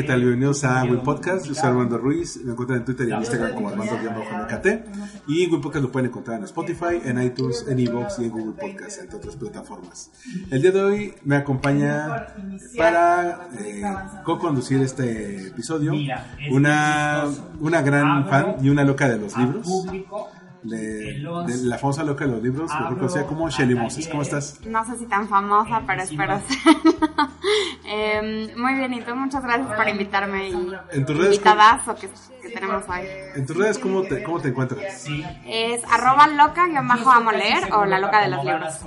¿Qué tal? Bienvenidos a Win Podcast. Yo soy Armando Ruiz. Me encuentran en Twitter y en Instagram como Armando-MKT. Y Win Podcast lo pueden encontrar en Spotify, en iTunes, en Evox y en Google Podcast, entre otras plataformas. El día de hoy me acompaña para eh, co-conducir este episodio una, una gran fan y una loca de los libros. De, de la famosa loca de los libros, mejor conocida como Shelly Moses. ¿Cómo estás? No sé si tan famosa, pero espero serlo. Em, muy bien, y tú muchas gracias por invitarme y En tus redes, invitadazo que, que tenemos hoy. En tus redes, ¿cómo te, cómo te encuentras? Es arroba loca guion bajo amo leer o la loca de los libros.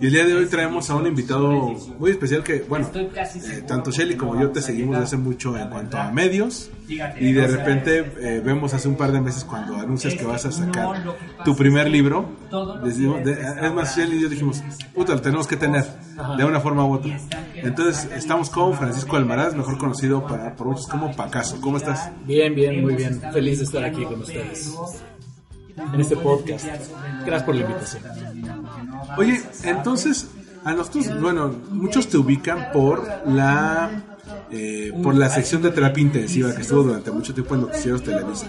Y el día de hoy traemos a un invitado muy especial que, bueno, eh, tanto Shelly como yo te seguimos desde hace mucho en cuanto a medios. Y de repente eh, vemos hace un par de meses cuando anuncias que vas a sacar tu primer libro. decimos- de- es más, Shelly y yo dijimos, puta, lo tenemos que tener de una forma u otra. Entonces, estamos con Francisco Almaraz, mejor conocido para, por muchos como Pacaso. ¿Cómo estás? Bien, bien, muy bien. Feliz de estar aquí con ustedes en este podcast. Gracias por la invitación. Oye, entonces, a nosotros, bueno, muchos te ubican por la eh, por la sección de terapia intensiva que estuvo durante mucho tiempo en Noticieros Televisa.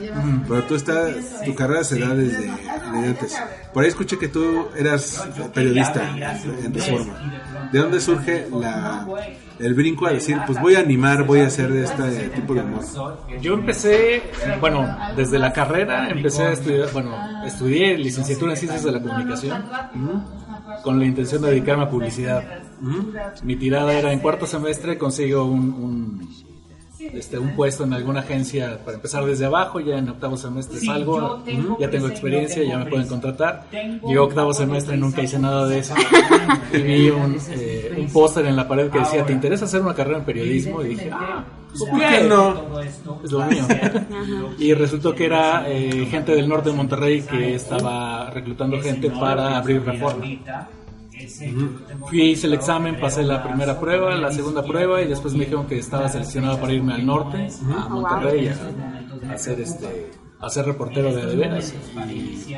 Pero tú estás, tu carrera se da desde, desde antes. Por ahí escuché que tú eras periodista en Reforma. ¿De dónde surge la, el brinco a decir, pues voy a animar, voy a hacer este tipo de humor? Yo empecé, bueno, desde la carrera empecé a estudiar, bueno, estudié licenciatura en Ciencias de la Comunicación con la intención de dedicarme a publicidad. Mi tirada era en cuarto semestre consigo un, un, este, un puesto en alguna agencia para empezar desde abajo, ya en octavo semestre salgo, ya tengo experiencia, ya me pueden contratar. Llegó octavo semestre, nunca hice nada de eso. Y vi un, eh, un póster en la pared que decía, ¿te interesa hacer una carrera en periodismo? Y dije, ah, ¿Por qué no? es lo mío. Y resultó que era eh, gente del norte de Monterrey que estaba reclutando gente para abrir reforma. Fui, hice el examen, pasé la primera prueba, la segunda prueba y después me dijeron que estaba seleccionado para irme al norte, a Monterrey, a, a hacer este, a ser reportero de de veras. Y,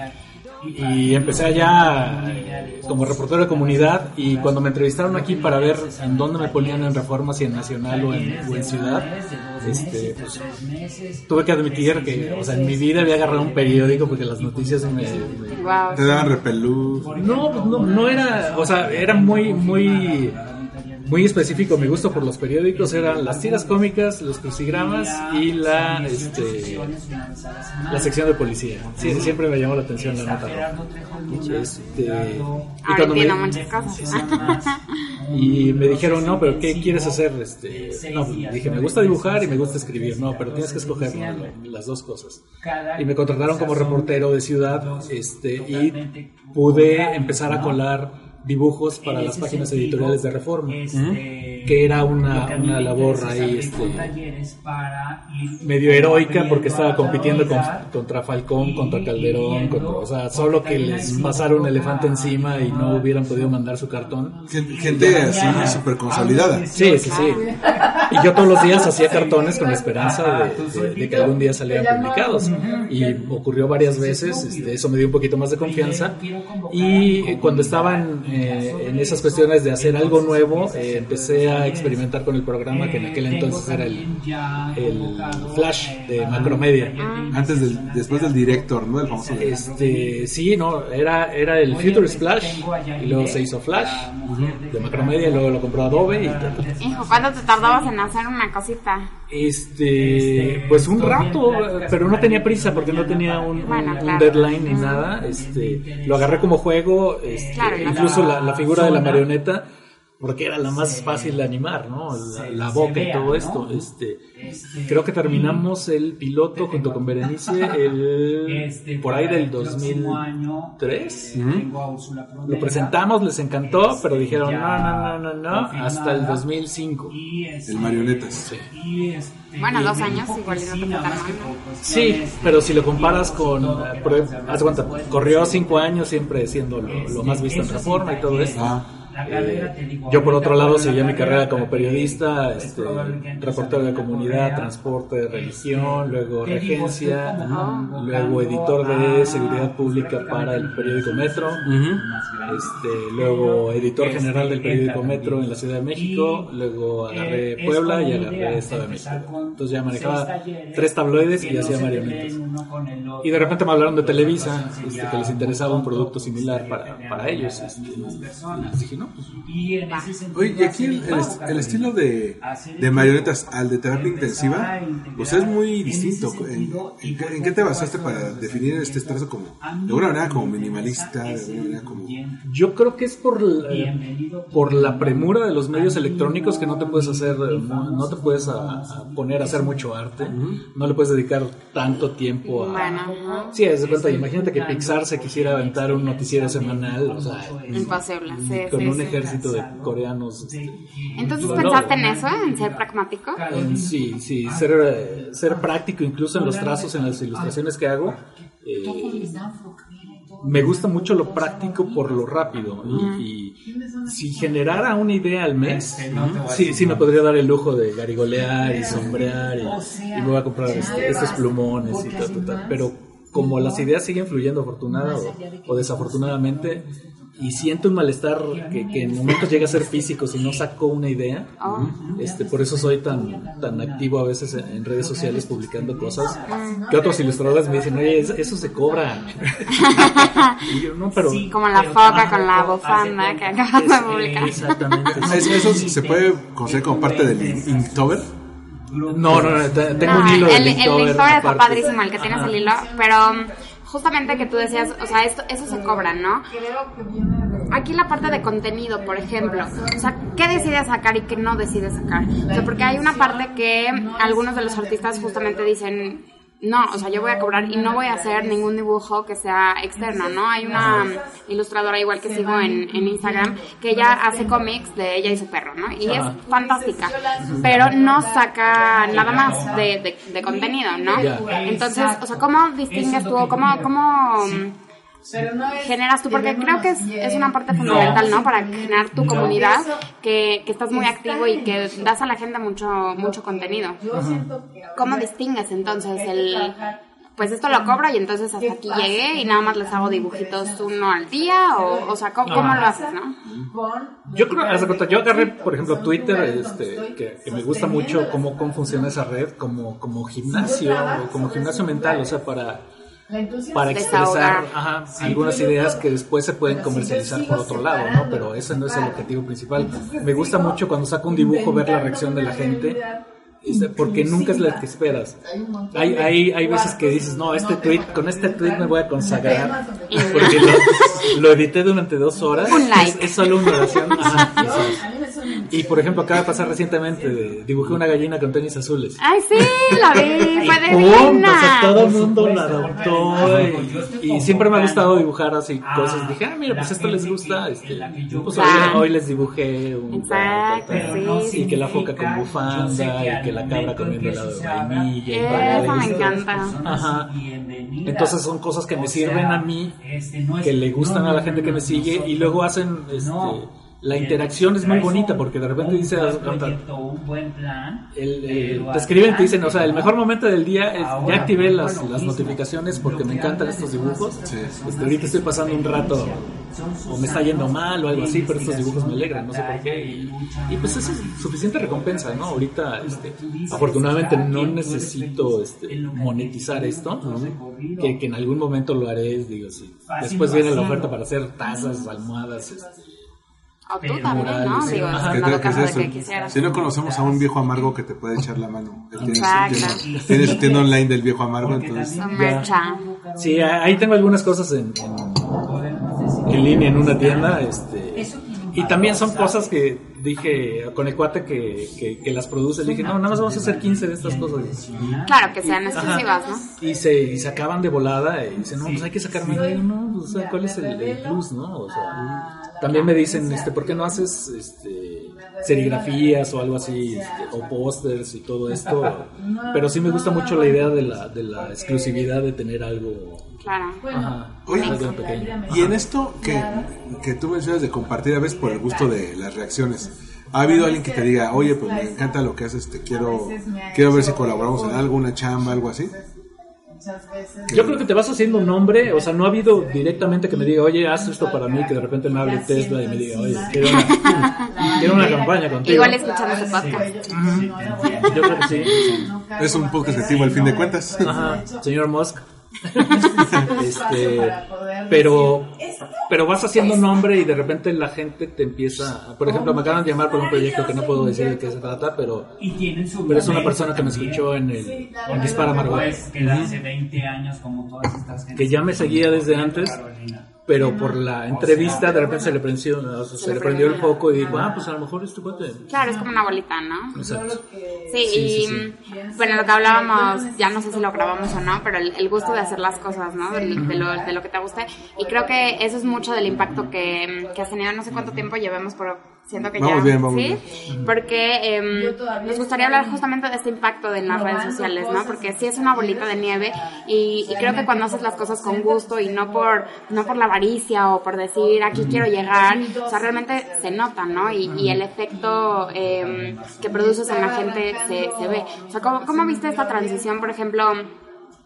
y empecé allá eh, como reportero de comunidad y cuando me entrevistaron aquí para ver en dónde me ponían en reforma, si en Nacional o en, o en Ciudad, este, pues, tuve que admitir que, o sea, en mi vida había agarrado un periódico porque las noticias me... me- Wow. Te daban repelús. no, pues, no, no era, o sea, era muy, muy, muy específico. Mi gusto por los periódicos eran las tiras cómicas, los crucigramas y la, este, la sección de policía. Sí, siempre me llamó la atención la nota roja. Este, y cuando me- y me dijeron, no, pero ¿qué quieres hacer? Este, no, dije, me gusta dibujar y me gusta escribir. No, pero tienes que escoger ¿no? las dos cosas. Y me contrataron como reportero de ciudad este, y pude empezar a colar dibujos para las páginas editoriales de Reforma, que era una, una labor ahí este, medio heroica porque estaba compitiendo con- contra Falcón, contra Calderón, contra- o sea, solo que les pasara un elefante encima y no hubieran podido mandar su cartón. Gente, gente así súper consolidada. Sí, sí, sí. Y yo todos los días hacía cartones con la esperanza de, de- de que algún día salieran publicados. Y ocurrió varias veces, este, eso me dio un poquito más de confianza. Y cuando estaban eh, en esas cuestiones de hacer algo nuevo, eh, empecé a experimentar con el programa que en aquel entonces era el, el Flash de Macromedia. Antes del, después del director, ¿no? El famoso Este, sí, no, era, era el Future Splash, y luego se hizo Flash de Macromedia, y luego lo compró Adobe y tal. Hijo, ¿cuánto te tardabas en hacer una cosita? Este, pues un rato, pero no tenía prisa porque no tenía un, Bueno, un- un claro. deadline ni nada. Este, lo agarré como juego, este, Claro, incluso la, la figura de la marioneta porque era la más fácil de animar, ¿no? La, la boca y todo esto. Este, creo que terminamos el piloto junto con Berenice el, por ahí del 2003. Lo presentamos, les encantó, pero dijeron no, no, no, no, no, hasta el 2005. El marionetas. Sí. Bueno, dos años igual y no tan. Sí, pero si lo comparas con, eh, haz cuenta, corrió cinco años siempre siendo lo, lo más visto en Reforma y todo esto. Ah, Eh, yo por otro lado seguía mi carrera como periodista, este, reportero de comunidad, transporte, religión, luego regencia, luego editor de seguridad pública para el periódico Metro, este, luego editor general del periódico Metro en la Ciudad de México, luego agarré Puebla y agarré Estado de México. Entonces ya manejaba tres tabloides y hacía marionetas. Y de repente me hablaron de Televisa, este, que les interesaba un producto similar para, para ellos. este, y les dije, no, pues Oye, y aquí el, el est- el estilo de, de marionetas al de terapia intensiva, pues es muy distinto. ¿En, en qué, en qué te basaste para definir este trazo como, de alguna manera como minimalista, de alguna manera como... Yo creo que es por la, por la premura de los medios electrónicos que no te puedes hacer, no, no te puedes a- a poner a hacer mucho arte, no le puedes dedicar tanto tiempo a... Bueno. Sí, haz de cuenta, imagínate que Pixar se quisiera aventar un noticiero semanal, o sea, Imposible, sí, con sí, un ejército de coreanos. este, Entonces, ¿pensaste en eso? ¿En ser pragmático? En sí, sí, ser, ser práctico incluso en los trazos, en las ilustraciones que hago. eh, me gusta mucho lo práctico por lo rápido. Y, y si generara una idea al mes, sí, sí me podría dar el lujo de garigolear y sombrear y, y me voy a comprar este- estos plumones y tal, tal, tal. Pero como las ideas siguen fluyendo afortunada o, o desafortunadamente, y siento un malestar que, que en momentos llega a ser físico si no saco una idea, Oh. este, por eso soy tan, tan activo a veces en, redes sociales publicando cosas que otros ilustradores me dicen, oye, eso, se cobra. y yo, no, pero... Como la foca con la bufanda que acabas de publicar. Exactamente. ¿Es- ¿Eso se puede considerar como parte del in- Inktober? No, no, no, te- tengo No, un hilo de el, el Linktober Linktober está padrísimo, el que tienes el hilo, pero justamente que tú decías, o sea, esto, eso se cobra, ¿no? Aquí la parte de contenido, por ejemplo, o sea, ¿qué decides sacar y qué no decides sacar? O sea, porque hay una parte que algunos de los artistas justamente dicen, no, o sea, yo voy a cobrar y no voy a hacer ningún dibujo que sea externo, ¿no? Hay una ilustradora igual que sigo en, en Instagram que ella hace cómics de ella y su perro, ¿no? Y es fantástica, pero no saca nada más de, de- de contenido, ¿no? Entonces, o sea, ¿cómo distingues tú cómo, cómo generas tú? Porque creo que es, es una parte fundamental, ¿no? Para generar tu comunidad, que, que estás muy activo y que das a la gente mucho, mucho contenido. ¿Cómo distingues entonces el... Pues esto lo cobro y entonces hasta aquí llegué y nada más les hago dibujitos uno al día o, o sea, ¿cómo, cómo lo haces, no? Yo creo, haz de cuenta, yo agarré, por ejemplo, Twitter, este, que, que me gusta mucho cómo, cómo funciona esa red, como, como gimnasio, o como gimnasio mental, o sea, para, para expresar ajá, algunas ideas que después se pueden comercializar por otro lado, ¿no? Pero ese no es el objetivo principal. Me gusta mucho cuando saco un dibujo ver la reacción de la gente. Porque nunca es la que esperas. Hay, hay, hay veces que dices, no, este tweet, con este tweet me voy a consagrar. Porque lo, lo edité durante dos horas. Un like. Es, es solo una oración. Ajá. Y por ejemplo, acaba de pasar recientemente, de- dibujé una gallina con tenis azules. Ay, sí, la vi, fue ¡Pum! divina. O sea, todo el mundo la adoptó. Y, y siempre me ha gustado dibujar así cosas. Dije, ah, mira, pues esto les gusta. Este, pues hoy, hoy les dibujé un Exacto, sí, Y que la foca con bufanda, y que la cabra comiendo helado de vainilla. y Eso me encanta. Ajá. Entonces son cosas que me sirven a mí, que le gustan a la gente que me sigue, y luego hacen este, la interacción es muy bonita porque de repente dice el, el- te escriben te dicen o sea el mejor momento del día es ya activé las, las notificaciones porque me encantan estos dibujos. Este, ahorita estoy pasando un rato o me está yendo mal o algo así pero estos dibujos me alegran no sé por qué y, y pues eso es suficiente recompensa no ahorita este, afortunadamente no necesito este, monetizar esto que, que en algún momento lo haré digo sí después viene la oferta para hacer tazas almohadas este, O tú también, ¿no? Murales, Digo, ajá. en ¿Qué dado tal que es caso de eso? que quisieras. Si no conocemos a un viejo amargo que te puede echar la mano. Él tiene, su Exacto. tienda, tiene su tienda online del viejo amargo, entonces... Sí, ahí tengo algunas cosas en, en, en línea en una tienda. Este, y también son cosas que dije con el cuate que, que, que las produce, le dije, no, nada más vamos a hacer 15 de estas cosas. Claro, que sean exclusivas, Ajá. ¿no? Y se, y se acaban de volada y dicen, no, pues hay que sacar más. Y yo, no, pues, o sea, ¿cuál es el, el plus, no? O sea, también me dicen, este, ¿por qué no haces este, serigrafías o algo así, este, o pósters y todo esto? Pero sí me gusta mucho la idea de la, de la exclusividad de tener algo, Claro. ajá, Oye. Y en esto que, que tú mencionas de compartir a veces por el gusto de las reacciones, ¿ha habido alguien que te diga, oye, pues me encanta lo que haces, te quiero, quiero ver si colaboramos en algo, una chamba, algo así? Yo creo que te vas haciendo un nombre, o sea, no ha habido directamente que me diga, oye, haz esto para mí, que de repente me hable Tesla y me diga, oye, quiero una, quiero una campaña contigo. Igual escuchando ese podcast. Yo creo que sí. Es un podcast activo al fin de cuentas. Ajá, señor Musk. este, pero, pero vas haciendo nombre y de repente la gente te empieza. Por ejemplo, me acaban de llamar por un proyecto que no puedo decir de qué se trata, pero, pero es una persona que me escuchó en el en Dispara Margot, que da hace 20 años como todas estas que ya me seguía desde antes. Pero por la entrevista de repente se le prendió, o sea, se le prendió el foco y dijo, ah, pues a lo mejor este cuate. Claro, es como una bolita, ¿no? Exacto. Sí, y mm, bueno, lo que hablábamos, ya no sé si lo grabamos o no, pero el, el gusto de hacer las cosas, ¿no? Del- De, lo, de lo que te guste. Y creo que eso es mucho del impacto que, que has tenido. No sé cuánto tiempo llevemos, pero siento que Vamos ya. bien, vamos ¿sí? bien. Porque em, nos gustaría hablar justamente de este impacto en las redes sociales, ¿no? Porque sí es una bolita de nieve y, y creo que cuando haces las cosas con gusto y no por, no por la avaricia o por decir aquí quiero llegar, o sea, realmente se nota, ¿no? Y, y el efecto em, que produces en la gente se, se ve. O sea, ¿cómo, ¿cómo viste esta transición, por ejemplo?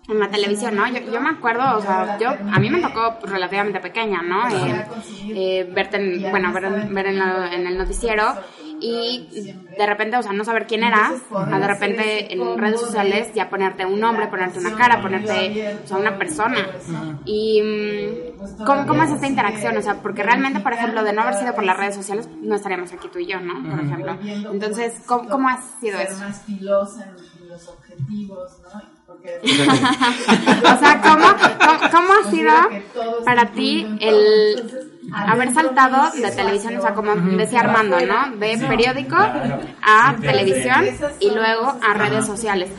En la televisión, ¿no? Yo, yo me acuerdo, o sea, yo, a mí me tocó relativamente pequeña, ¿no? Eh, eh, verte, en, bueno, ver, en- ver en, la- en el noticiero y de repente, o sea, no saber quién eras, a de repente en redes sociales ya ponerte un nombre, ponerte una cara, ponerte, o sea, una persona. Y mm, ¿cómo, ¿cómo es esta interacción? O sea, porque realmente, por ejemplo, de no haber sido por las redes sociales, no estaríamos aquí tú y yo, ¿no? Por ejemplo. Entonces, ¿cómo, cómo ha sido eso? los objetivos, ¿no? O sea, ¿cómo, cómo, cómo ha sido para ti el haber saltado de televisión, o sea, como decía Armando, ¿no? De periódico a televisión y luego a redes sociales.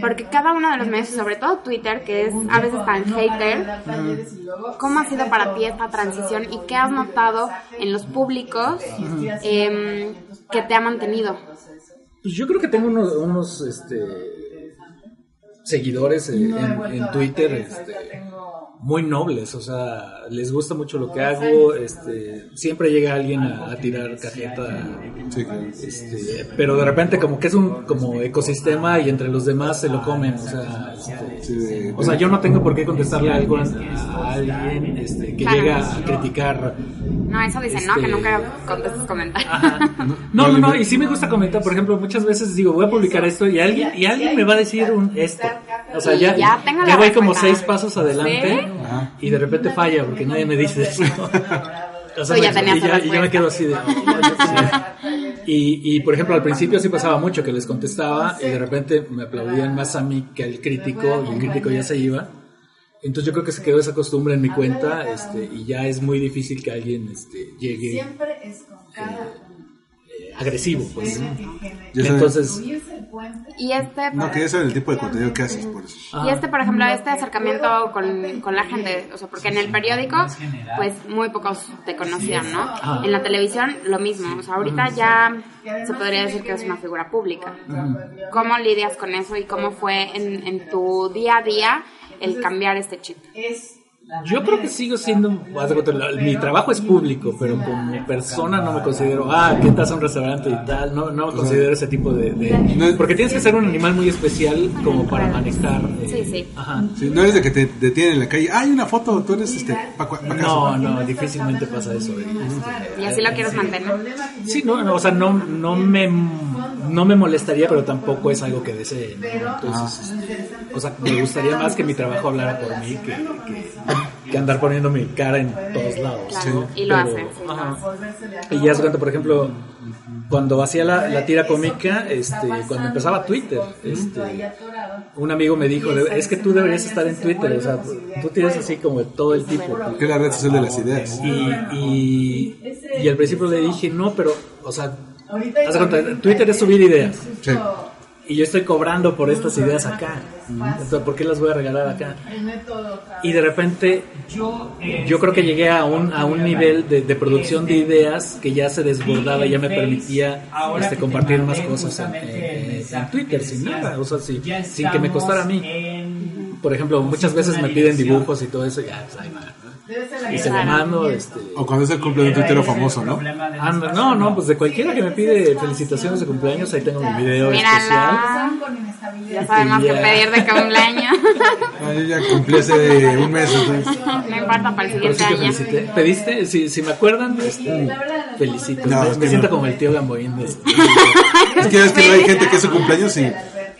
Porque cada uno de los medios, sobre todo Twitter, que es a veces tan hater, ¿cómo ha sido para ti esta transición y qué has notado en los públicos em, que te ha mantenido? Pues yo creo que tengo unos, unos este, seguidores en, en- en Twitter este, muy nobles, o sea, les gusta mucho lo que hago, este, siempre llega alguien a, a tirar cajeta, este, pero de repente como que es un como ecosistema y entre los demás se lo comen, o sea, este, o sea, yo no tengo por qué contestarle algo a, a alguien este, que Claro. llega a criticar. No, eso dicen, ¿no? Que Este- nunca contestes comentarios. No, no, no, y sí me gusta comentar, por ejemplo, muchas veces digo, voy a publicar esto y alguien y alguien me va a decir un esto. O sea, ya, ya tengo la ya voy como seis pasos adelante y de repente falla porque nadie me dice eso. O sea, ya me- y, ya, y yo me quedo así de... Y, y por ejemplo, al principio sí pasaba mucho que les contestaba y de repente me aplaudían más a mí que al crítico y el crítico ya se iba. Entonces yo creo que se quedó esa costumbre en mi cuenta este, y ya es muy difícil que alguien este, llegue siempre es con cada eh, agresivo. Pues. Entonces. Y este, No, que eso es el tipo de contenido que haces, por eso. y este, por ejemplo, este acercamiento con, con la gente, o sea, porque en el periódico, pues muy pocos te conocían, ¿no? En la televisión, lo mismo, o sea, ahorita ya se podría decir que es una figura pública. ¿Cómo lidias con eso y cómo fue en, en tu día a día el cambiar este chip? Es yo creo que sigo siendo, mi trabajo es público, pero como persona no me considero, ah, ¿qué estás a un restaurante y tal? No, no me considero ese tipo de, de- Porque tienes que ser un animal muy especial como para manejar. eh, Sí, sí. Ajá. Sí, no es de que te detienen en la calle. Hay una foto, tú eres este. Paco, No, no, difícilmente pasa eso. eh. Y así lo quieres mantener. Sí, no, no, o sea, no, no me no me molestaría, pero tampoco es algo que desee. ¿no? Entonces, este, o sea, me gustaría más que mi trabajo hablara por mí que, que, que andar poniendo mi cara en todos lados. Claro, Sí, y lo pero, hace, sí. Y ya se cuenta, por ejemplo, cuando hacía la, la tira cómica, este, cuando empezaba Twitter, este, un amigo me dijo, es que tú deberías estar en Twitter, o sea, tú tienes así como todo el tipo. Que es la red social de las ideas. Y, y, y al principio le dije, no, pero, o sea, Ahorita Haz de cuenta, Twitter es subir ideas. Sí. Y yo estoy cobrando por estas ideas acá. Entonces, ¿por qué las voy a regalar acá? Y de repente Yo, creo que llegué a un, a un nivel de, de producción de ideas que ya se desbordaba y ya me permitía este, compartir más cosas en, en- en Twitter sin nada, o sea, sin, sin que me costara a mí. Por ejemplo, muchas veces me piden dibujos y todo eso, ya, pues, ahí va. Y se lo mando, este... O cuando es el cumpleaños de un tuitero famoso, ¿no? anda- no, no, pues de cualquiera que me pide felicitaciones de cumpleaños, ahí tengo mi video especial. Mírala. inestabilidad. Ya sabemos Ya. pedir de cumpleaños. Ah, yo ya cumplí hace un mes, entonces. no importa para el siguiente que año. felicité. ¿Pediste? Si, si me acuerdan, este, felicito. No, me, es me que siento no. como el tío Gamboín. de- Es que es que no hay gente que es su cumpleaños y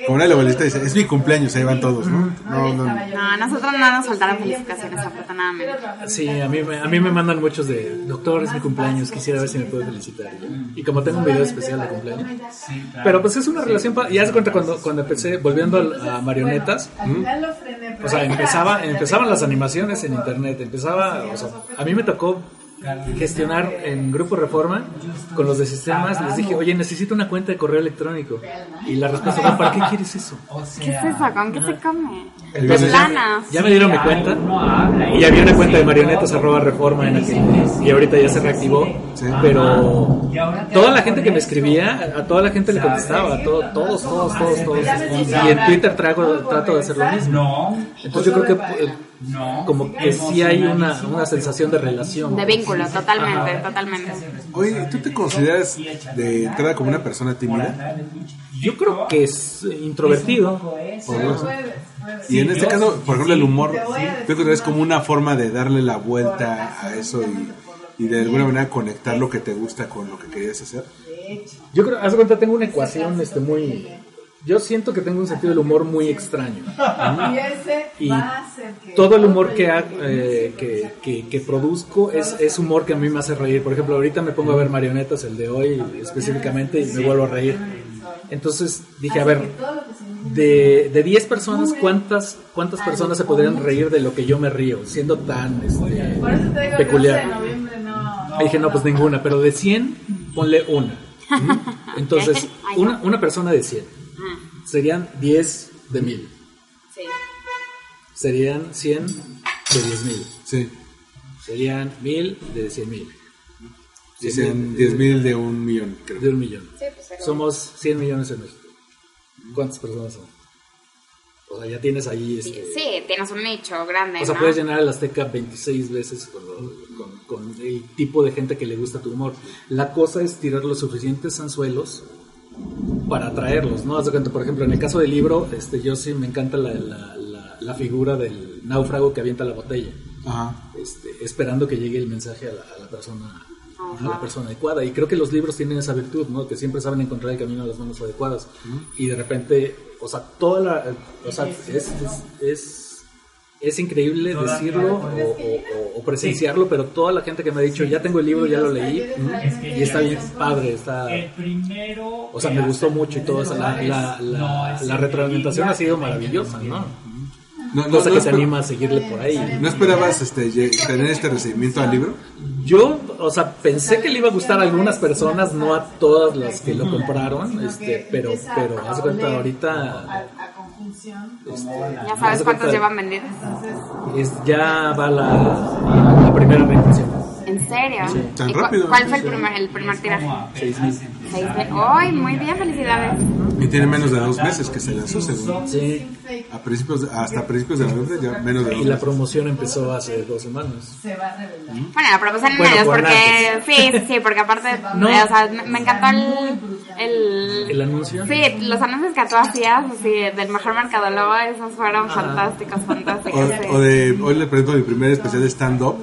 como una abuelita dice, es mi cumpleaños, ahí van todos, ¿no? No, no. No, nosotros no nos soltaron felicitaciones, afortunadamente. Sí, a mí, me- a mí me mandan muchos de, doctor, es mi cumpleaños, quisiera ver si me puede felicitar. Y como tengo un video especial de cumpleaños. Pero pues es una relación, pa- ya se cuenta cuando, cuando empecé, volviendo al- a, marionetas, o sea, empezaba, empezaban las animaciones en internet, empezaba, o sea, a mí me tocó gestionar en Grupo Reforma con los de sistemas, les dije, oye, necesito una cuenta de correo electrónico. Y la respuesta fue, ¿para qué quieres eso? ¿Qué es eso? ¿Con qué se come? Entonces ya, Planas. ya me dieron mi cuenta. Y había una cuenta de marionetas arroba reforma en aquel y ahorita ya se reactivó. Pero toda la gente que me escribía a toda la gente le contestaba todo- todos todos todos todos. y en Twitter trago, trato de hacer lo mismo. No, entonces yo creo que eh, no. como que sí hay una, una sensación de relación. De vínculo, totalmente, totalmente. Oye, ¿tú te consideras de entrada como una persona tímida? yo creo que es introvertido. ¿O Y en este caso, por ejemplo, el humor, ¿tú crees que es como una forma de darle la vuelta a eso y, y de alguna manera conectar lo que te gusta con lo que querías hacer? yo creo haz de cuenta tengo una ecuación este muy yo siento que tengo un sentido del humor muy extraño. Y todo el humor que, ha- eh, que, que, que produzco es, es humor que a mí me hace reír. Por ejemplo, ahorita me pongo a ver marionetas, el de hoy específicamente, y me vuelvo a reír. Entonces dije, a ver, de, de 10 personas, ¿cuántas, ¿cuántas personas se podrían reír de lo que yo me río, siendo tan este, Por eso te digo, el 12 de peculiar? noviembre no. Y dije, no, pues ninguna, pero de 100, ponle una. Entonces, una, una persona de 100 serían 10 de 1000. Sí. Serían 100 de 10.000. Sí, Serían 1000 de 100.000. dicen 10 mil de un millón, creo. De un millón. Sí, pues, pero- Somos 100 millones en México. ¿Cuántas personas son? O sea, ya tienes ahí. Este, Sí, tienes un nicho grande, O sea, ¿no? puedes llenar el Azteca 26 veces con, lo- con- con el tipo de gente que le gusta tu humor. La cosa es tirar los suficientes anzuelos para atraerlos, ¿no? Haz de cuenta, por ejemplo, en el caso del libro, este, yo sí me encanta la, la- la- la figura del náufrago que avienta la botella. Ajá. este, esperando que llegue el mensaje a la, a la persona a la persona adecuada. Y creo que los libros tienen esa virtud no que siempre saben encontrar el camino a las manos adecuadas. Y de repente o sea toda la o sea es es, es, es increíble decirlo o, o- o presenciarlo pero toda la gente que me ha dicho ya tengo el libro ya lo leí y está bien padre está El primero. o sea me gustó mucho y todo eso la, la, la, la retroalimentación ha sido maravillosa no No, no, cosa no que te esper- anima a seguirle por ahí ¿No esperabas este, tener este recibimiento al libro? Yo, o sea, pensé que le iba a gustar a algunas personas, no a todas las que lo compraron, este, pero, pero haz cuenta ahorita A, a conjunción. este, Ya sabes cuenta, llevan vendidos. es- ya va la, la primera reimpresión. ¿En serio? Tan ¿Y cu- rápido. ¿Cuál fue el primer, el primer tiraje? Seis mil. Seis mil. ¡Ay, muy bien! ¡Felicidades! Y tiene menos de dos meses que se lanzó, según. Sí, A principios hasta principios de noviembre, ya menos de dos y la meses. promoción empezó hace dos semanas. Se va a revelar. Bueno, la promoción en Bueno, medios, por porque... Sí, sí, sí, porque aparte... No. o sea, me, encantó el... el ¿El anuncio? Sí, los anuncios que tú hacías, así, del mejor mercadólogo, esos fueron fantásticos, fantásticos. sí. O, o de, hoy le presento mi primer especial de stand-up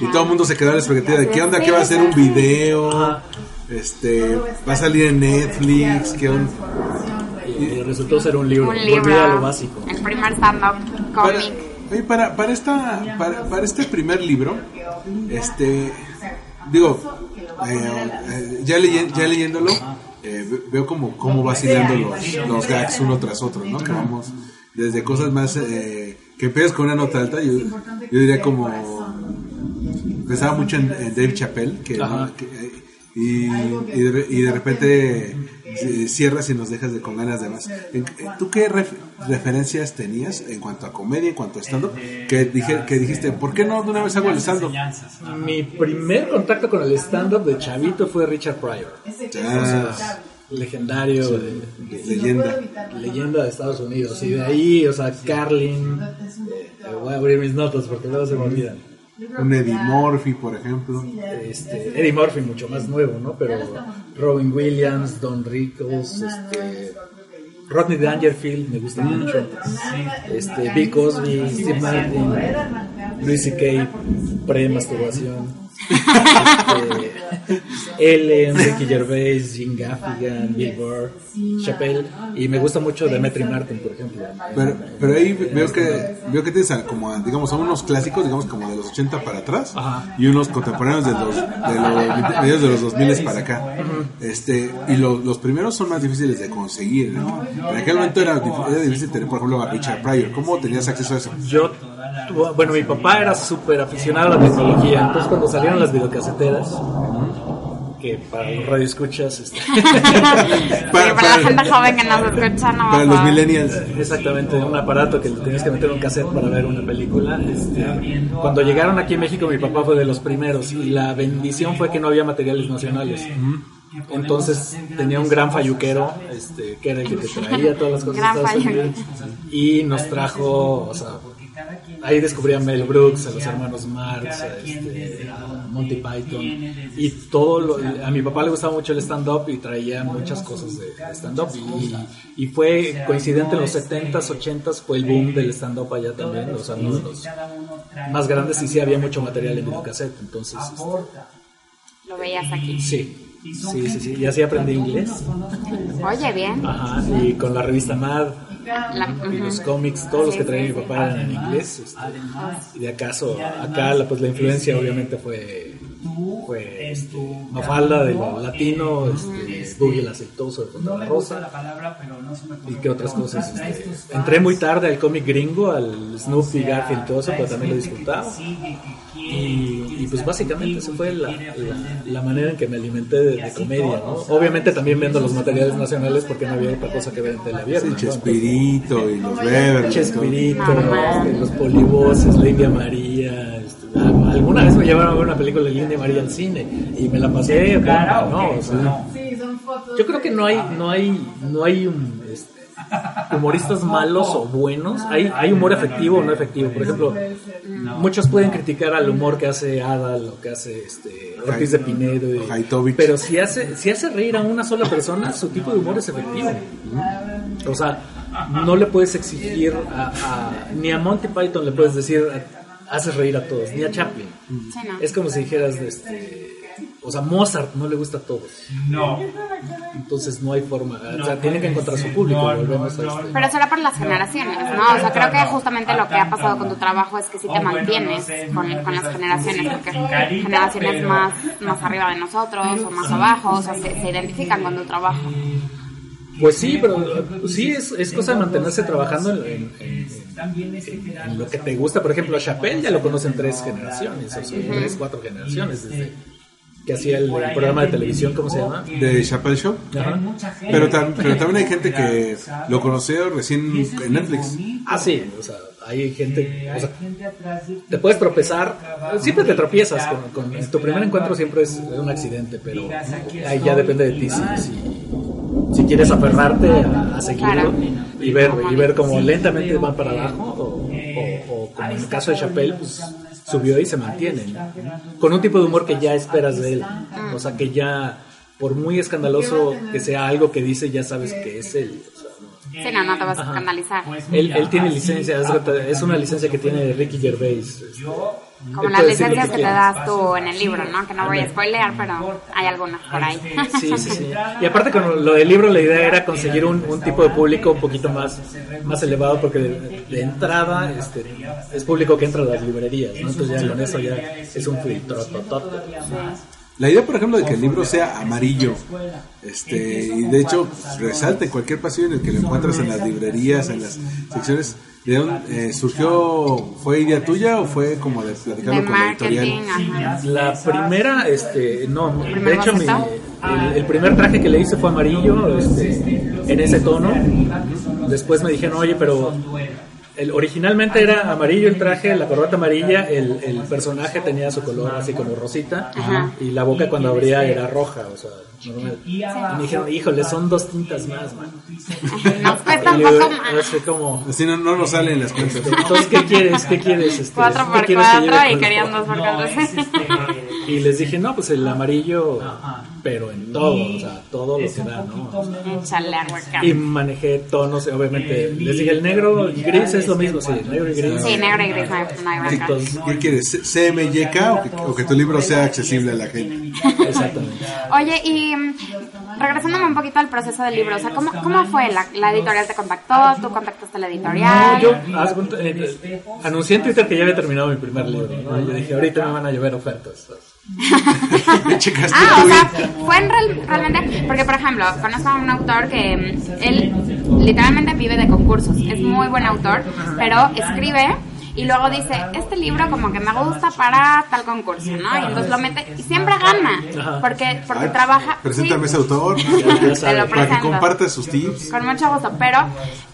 y todo el mundo se quedó a la expectativa de qué onda, qué va a ser un video, este, va a salir en Netflix, qué onda. Y resultó ser un libro. Un lo básico. el primer stand-up cómic. oye, para, para, esta, para, para este primer libro, este, digo, eh, eh, ya, leyen- ya leyéndolo, eh, ve- veo como cómo va siguiendo los, los gags uno tras otro, ¿no? Que vamos desde cosas más eh, que empiezas con una nota alta, yo, yo diría como pensaba mucho en, en Dave Chappelle, que, que, eh, y, y, de, y de repente eh, cierras y nos dejas de con ganas de más. En- ¿Tú qué ref- referencias tenías en cuanto a comedia, en cuanto a stand-up? Que, dije, que dijiste, ¿por qué no de una vez hago el stand-up? Mi primer contacto con el stand-up de chavito fue Richard Pryor. Ya, legendario de, leyenda. leyenda de Estados Unidos. Y de ahí, o sea, Carlin. eh, voy a abrir mis notas porque luego se me olvidan. Un Eddie Murphy, por ejemplo. Este, Eddie Murphy, mucho más nuevo, ¿no? Pero Robin Williams, Don Rickles, este, Rodney Dangerfield, me gusta mucho. Este, Bill Cosby, Steve Martin, Louis C.K., pre-masturbación. Este, Ellen, Ricky Gervais, Jim Gaffigan, Bill Burr, Chappelle. Y me gusta mucho Demetri Martin, por ejemplo. Pero, pero ahí veo que veo que tienes como digamos a unos clásicos, digamos como de los 80 para atrás Ajá. y unos contemporáneos de los de los de los 2000 para acá. Este, y lo- los primeros son más difíciles de conseguir. ¿no? En aquel momento era, era difícil tener por ejemplo a Richard Pryor. ¿Cómo tenías acceso a eso? Yo, bueno, mi papá era súper aficionado a la tecnología, entonces cuando salieron las videocaseteras, que para los radioescuchas, este, Sí, para, la gente joven que nos escucha, no para los a- millennials. exactamente un aparato que le tenías que meter un cassette para ver una película. este, cuando llegaron aquí en México, mi papá fue de los primeros y la bendición fue que no había materiales nacionales. Entonces tenía un gran falluquero, este, que era el que te traía todas las cosas Gran. Unidos. Y nos trajo, o sea, ahí descubrí a Mel Brooks, a los hermanos Marx, a, este, a Monty Python. Y todo lo- a mi papá le gustaba mucho el stand-up y traía muchas cosas de de stand-up. Y, y fue coincidente en los 70s, 80s, fue el boom del stand-up allá también. Los, los más grandes y sí había mucho material en videocassette. Entonces, este, Lo veías aquí. sí. Sí, sí, sí. Y así aprendí inglés. Oye, bien. Ajá. Y con la revista Mad. La- y los cómics, todos los que traía mi papá eran en inglés. este, y de acaso, acá la, pues la influencia obviamente fue, fue este, Mafalda de lo latino, este, Boogie el aceitoso de Fontana Rosa. Y qué otras cosas. este, entré muy tarde al cómic gringo, al Snoopy, Garfield y todo eso, pero también lo disfrutaba. Y, y, pues básicamente esa fue la, la, la manera en que me alimenté de, de comedia, ¿no? Obviamente también viendo los materiales nacionales porque no había otra cosa que ver en tele abierta, Sí, ¿no? Chespirito y los Beverly. Chespirito, este, los polivoces, la India María. Este, ah, alguna vez me llevaron a ver una película de la India María al cine y me la pasé, bueno, no, o sea, Sí, son fotos. yo creo que no hay, no hay, no hay um, este, humoristas malos o buenos. Hay, hay humor efectivo o no efectivo. Por ejemplo, muchos pueden criticar al humor que hace Adal o que hace este Ortiz de Pinedo. y- pero si hace, si hace reír a una sola persona, su tipo de humor es efectivo. O sea, no le puedes exigir a, a- ni a Monty Python le puedes decir haces reír a todos, ni a Chaplin. Sí, ¿no? Es como si dijeras, este, o sea, Mozart no le gusta a todos. No. Entonces no hay forma. O sea, tienen que encontrar su público. volvemos a este. Pero será por las generaciones, ¿no? O sea, creo que justamente lo que ha pasado con tu trabajo es que sí te mantienes con, con las generaciones, porque generaciones más, más arriba de nosotros o más abajo, o sea, se, se identifican con tu trabajo. Pues sí, pero uh, sí es, es cosa de mantenerse trabajando en, en- en- en- en lo que te gusta. Por ejemplo, a Chappelle ya lo conocen tres generaciones, o sea, tres, cuatro generaciones, desde que hacía el, el programa de televisión, ¿cómo se llama? de Chappelle Show. Ajá. Pero, tam- pero también hay gente que lo conoció recién en Netflix. Ah, sí, o sea, hay gente, o sea, te puedes tropezar, siempre te tropiezas, con, tu primer encuentro siempre es un accidente, pero ahí ya depende de ti si, si, si quieres aferrarte a, a seguirlo y ver y ver cómo lentamente van para abajo o, o- o como en el caso de Chappelle, pues subió y se mantiene, ¿no? con un tipo de humor que ya esperas de él, o sea, que ya, por muy escandaloso que sea algo que dice, ya sabes que es él. ¿No? Sí, no, no te vas a escandalizar. Él, él tiene licencia, cuenta, es una licencia que tiene Ricky Gervais. este, Como las licencias que te quiera. das tú en el libro, ¿no? Que no voy a spoilear, pero hay algunas por ahí. Sí, sí, sí. Y aparte con lo del libro la idea era conseguir un, un tipo de público un poquito más, más elevado porque de, de entrada este, es público que entra a las librerías, ¿no? Entonces ya con eso ya es un filtro La idea, por ejemplo, de que el libro sea amarillo, este, y de hecho resalte en cualquier pasillo en el que lo encuentras en las librerías, en las secciones, ¿De dónde eh, surgió? ¿Fue idea tuya o fue como de De platicarlo con la editorial? ajá. La primera, este, no, de ¿Primer hecho, mi- el, el primer traje que le hice fue amarillo, este, en ese tono. Después me dijeron, oye, pero el, originalmente era amarillo el traje, la corbata amarilla, el, el personaje tenía su color así como rosita Ajá. y la boca cuando abría era roja, o sea, normal. Y me dijeron, híjole, son dos tintas más, man. Nos cuesta un poco más. así como, Así no, no nos salen las cuentas. entonces, ¿qué quieres? ¿Qué quieres? Este, Cuatro ¿qué por quieres que cuatro y querían dos por cuatro. Y les dije, no, pues el amarillo, pero en todo, o sea, todo lo que da, ¿no? Y manejé tonos, obviamente. Les dije, el negro y gris es lo mismo, sí, negro y gris. Sí, negro y gris, no no ¿Qué quieres? ¿CMYK o que, o que tu libro sea accesible a la gente? exactamente. Oye, y regresándome un poquito al proceso del libro, o sea, ¿cómo, cómo fue? ¿La, la editorial te contactó? ¿Tú contactaste a la No, editorial? yo haz cuenta, eh, anuncié en Twitter que ya había terminado mi primer libro, ¿no? Y yo dije, ahorita me van a llover ofertas. Checaste Ah, o sea, fue en real- realmente, porque por ejemplo, conozco a un autor que mm, él literalmente vive de concursos, es muy buen autor, pero escribe y luego dice, este libro como que me gusta para tal concurso, ¿no? Y entonces lo mete y siempre gana, porque, porque Ay, trabaja... Preséntame sí, ese autor te lo para que comparta sus tips. Con mucho gusto, pero,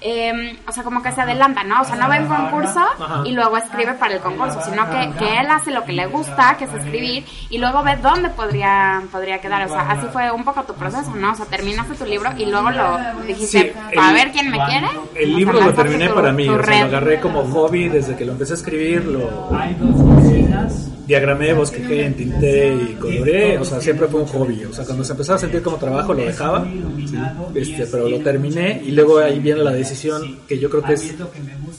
eh, o sea, como que se adelanta, ¿no? O sea, no ve un concurso y luego escribe para el concurso, sino que, que él hace lo que le gusta, que es escribir, y luego ve dónde podría, podría quedar. O sea, así fue un poco tu proceso, ¿no? O sea, terminaste tu libro y luego lo dijiste, Sí, a el- ver quién me quiere. El O libro sea, lo terminé tu- para mí, o sea, lo agarré como hobby desde que lo empecé a escribir, lo diagramé, bosquejé, entinté y coloreé, o sea, siempre fue un hobby, o sea, cuando se empezaba a sentir como trabajo lo dejaba, este, pero lo terminé y luego ahí viene la decisión que yo creo que es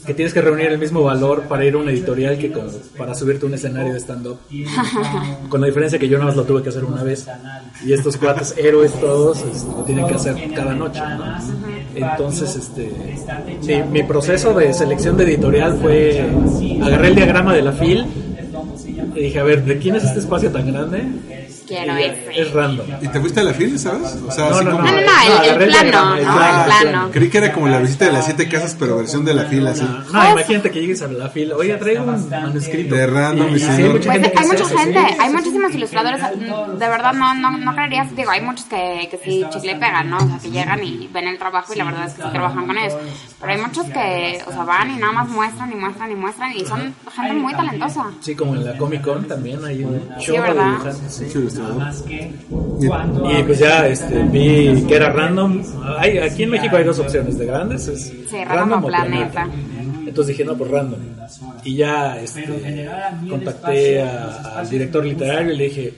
que tienes que reunir el mismo valor para ir a una editorial que para subirte a un escenario de stand-up, con la diferencia que yo nada más lo tuve que hacer una vez. Y estos cuates héroes todos este, lo tienen que hacer cada noche, ¿no? Entonces, este, mi, mi proceso de selección de editorial fue, agarré el diagrama de la FIL y dije, a ver, ¿de quién es este espacio tan grande? Quiero ese. Es random. ¿Y te fuiste a la fila, sabes? O sea, No, así no, como... No, no, no, No, el, agarré el el plano, el El plano. plano. Creí que era como la visita de las siete casas, pero versión de la fila, así. No, imagínate que llegues a la fila, oye, traigo un manuscrito. De random, Y, mi sí, hay señor. mucha Pues gente hay mucha eso, sí. gente, hay muchísimos ilustradores, de verdad no, no, no creerías, digo, hay muchos que, que sí chicle y pegan, ¿no? O sea, que llegan y ven el trabajo y la verdad es que sí trabajan con ellos, pero hay muchos que, o sea, van y nada más muestran y muestran y muestran y son gente muy talentosa. Sí, como en la Comic Con también hay un show de ¿verdad? Dibujantes, sí. Sí, ilustrador. Y pues ya este, vi que era random. Hay, aquí en México hay dos opciones de grandes: es Sí, random o planeta. Entonces dije, no, pues random. Y ya este, contacté a- al director literario y le dije,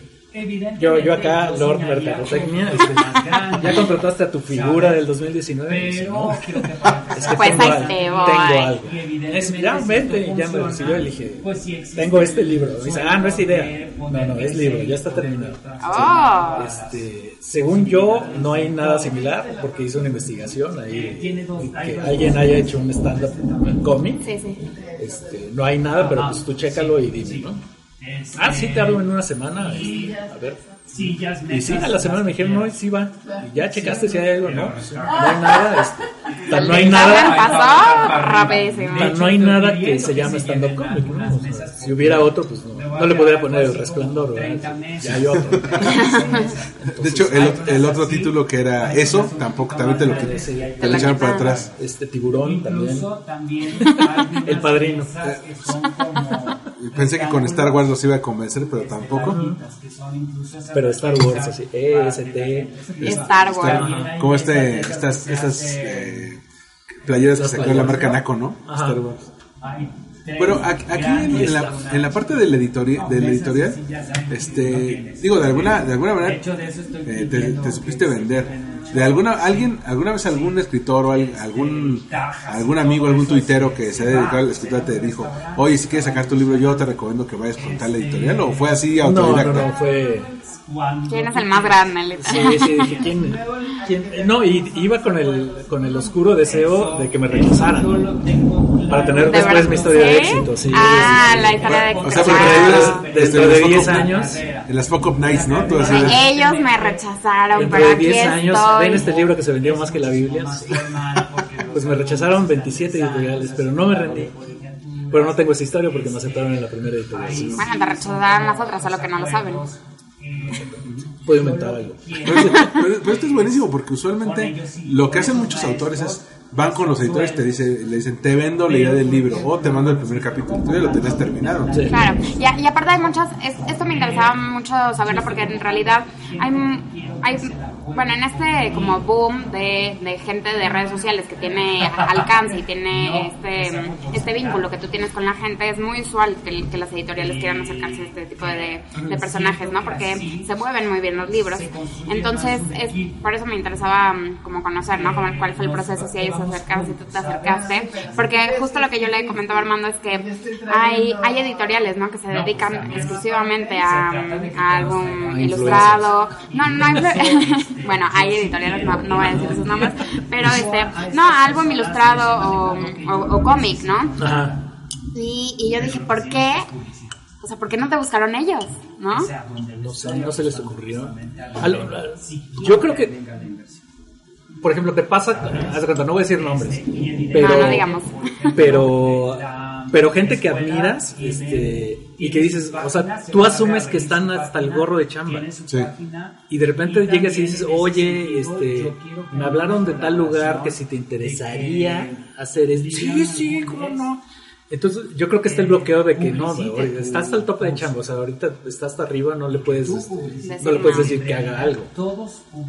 yo, yo acá, Lord Mercadotecnia, este, ya contrataste a tu figura del 2019. Y dice, no, es que Pues tengo ahí te voy. tengo algo. Y dice, ya, vete. Y ya me recibió y le dije, tengo este libro. Y dice, ah, no es idea. No, no, es libro, ya está terminado. Oh, Este, según yo, no hay nada similar porque hice una investigación ahí que alguien haya hecho un stand-up en cómic. sí, sí. Este, no hay nada, pero pues tú chécalo y dime, ¿no? Ah, sí, te hablo en una semana. este, a ver. Y sí, a la semana me dijeron, no, y sí va. Y ya checaste si hay algo, no, no hay nada. Este, no hay nada. rapidísimo. no hay nada que se llame stand-up comic, ¿no? O sea, si hubiera otro, pues no, no le podría poner el resplandor, ¿verdad? Ya hay otro. De hecho, el, el otro título que era eso, tampoco, también te lo, te lo echaron para atrás. Este tiburón también. El padrino. Pensé que con Star Wars los iba a convencer, pero tampoco. Pero Star Wars, así, E, S, T. Star Wars. Como este, estas, estas eh, playeras que sacó la marca Naco, ¿no? Ajá. Star Wars. Bueno, aquí en, en la, en la parte del editorial, del editorial, este, digo, de alguna, de alguna manera eh, te, te supiste vender. De alguna, alguien, alguna vez algún escritor o al- algún, algún amigo, algún tuitero que se ha dedicado a la escritura te dijo, oye, si quieres sacar tu libro, yo te recomiendo que vayas con tal editorial, o fue así No, no, autodidacta. no, fue. ¿Quién es el más grande? Sí, sí, dije, ¿quién? quién? No, y iba con el, con el oscuro deseo de que me rechazaran. Para tener ¿De después verdad? mi historia de éxito, sí. Ah, la historia de O sea, porque Ah. dentro de las 10 Fuck Up- años. En las Fuck Up Nights, ¿no? Tú así de- Ellos me rechazaron, pero de aquí 10 años, estoy. ven este libro que se vendió más que la Biblia. Pues me rechazaron 27 editoriales, pero no me rendí. Pero no tengo esa historia porque me aceptaron en la primera editorial. Bueno, te rechazarán las otras, solo que no lo saben. Puedo inventar algo. Pero, pero- pero esto es buenísimo porque usualmente lo que hacen muchos autores es van con los editores te dice, le dicen te vendo la idea del libro o te mando el primer capítulo. Tú ya lo tenés terminado. Sí. Claro, y, a- y aparte hay muchas, es- esto me interesaba mucho saberlo porque en realidad hay, hay bueno, en este como boom de, de gente de redes sociales que tiene alcance y tiene este, este vínculo que tú tienes con la gente, es muy usual que, que las editoriales quieran acercarse a este tipo de, de personajes, ¿no? Porque se mueven muy bien los libros. Entonces, es, por eso me interesaba mm, como conocer, ¿no? Como cuál fue el proceso, si ellos se acercaron, si tú te acercaste. Porque justo lo que yo le comentaba a Armando es que hay, hay editoriales, ¿no? Que se dedican exclusivamente a, a álbum ilustrado. No, no hay... bueno, hay editoriales, no, no voy a decir sus nombres, pero este, no, álbum ilustrado o, o, o cómic, ¿no? Ajá. Y, y yo dije, ¿por qué? O sea, ¿por qué no te buscaron ellos? ¿No? No sé, no se les ocurrió. Al- yo creo que, por ejemplo, te pasa, haz de cuenta, no voy a decir nombres, pero, No, no digamos. pero, pero gente que admiras, este, y que dices, o sea, tú asumes que están hasta el gorro de chamba. Sí. Y de repente llegas y dices, oye, este, me hablaron de tal lugar que si te interesaría hacer esto. Sí, sí, cómo no. Entonces, yo creo que está el bloqueo de que no, ahorita está hasta el tope de chamba, o sea, ahorita está hasta arriba, no le puedes, este, no le puedes decir que haga algo.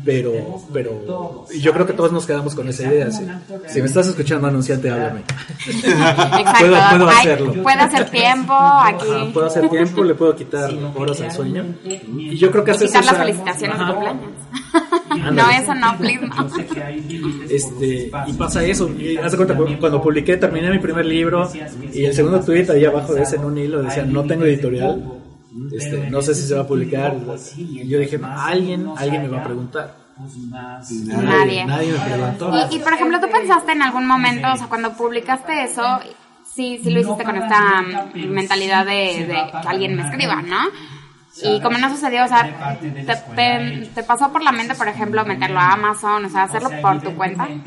Pero, pero, y yo creo que todos nos quedamos con esa idea. Si, si me estás escuchando, anunciante, háblame. Exacto. Puedo- puedo hacerlo. puede hacer tiempo Ajá, aquí. puedo hacer tiempo, le puedo quitar horas al sueño. Y yo creo que haces quitar las felicitaciones de cumpleaños. No, eso no, please, no. Este, y pasa eso. Y haz de cuenta, cu- cuando publiqué, terminé mi primer libro y el segundo tweet ahí abajo de ese en un hilo decía, no tengo editorial, este, no sé si se va a publicar. Y yo dije, alguien, alguien me va a preguntar. Nadie. Nadie me preguntó. Y, y, por ejemplo, ¿tú pensaste en algún momento, o sea, cuando publicaste eso, sí, sí lo hiciste con esta mentalidad de, de que alguien me escriba, ¿no? Y como no sucedió, o sea, te, te- te pasó por la mente, por ejemplo, meterlo a Amazon, o sea, hacerlo por tu cuenta?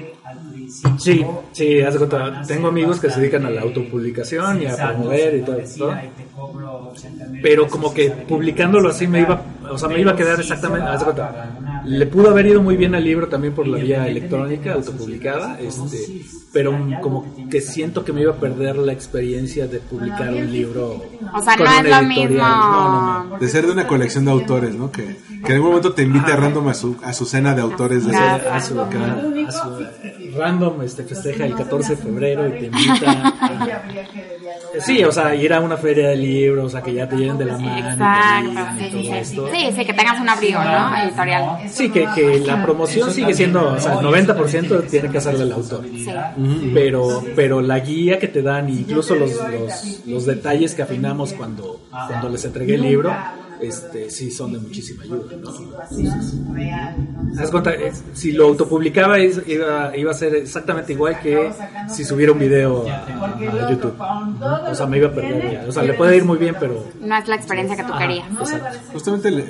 Sí, sí, haz de cuenta, tengo amigos que se dedican a la autopublicación y a promover y todo esto. Pero como que publicándolo así me iba, o sea, me iba a quedar exactamente, haz de cuenta, le pudo haber ido muy bien al libro también por la vía electrónica, autopublicada, este, pero como que siento que me iba a perder la experiencia de publicar un libro. O sea, con no es lo mismo. No, no, no. De ser de una colección de autores, ¿no? Que, que en algún momento te invite a random a su, a su cena de autores. De. A su, a su- eh, random este, festeja el 14 de febrero y te invita a, Sí, o sea, ir a una feria de libros, o sea, que ya te lleven de la mano. Exacto, sí, sí, sí. Sí, sí, que tengas un abrigo, ¿no? Editorial. Sí, que, que la promoción sigue siendo, o sea, el 90% tiene que hacerle el autor. Sí. Pero, pero la guía que te dan, incluso los, los, los detalles que afinamos cuando, cuando les entregué el libro, este, sí son de muchísima ayuda. ¿no? Haz cuenta, es- si lo autopublicaba iba, iba a ser exactamente igual que si subiera un video a, a YouTube. O sea, me iba a perder. ya. O sea, le puede ir muy bien, pero... No es la experiencia que tú querías. Exacto. Justamente le-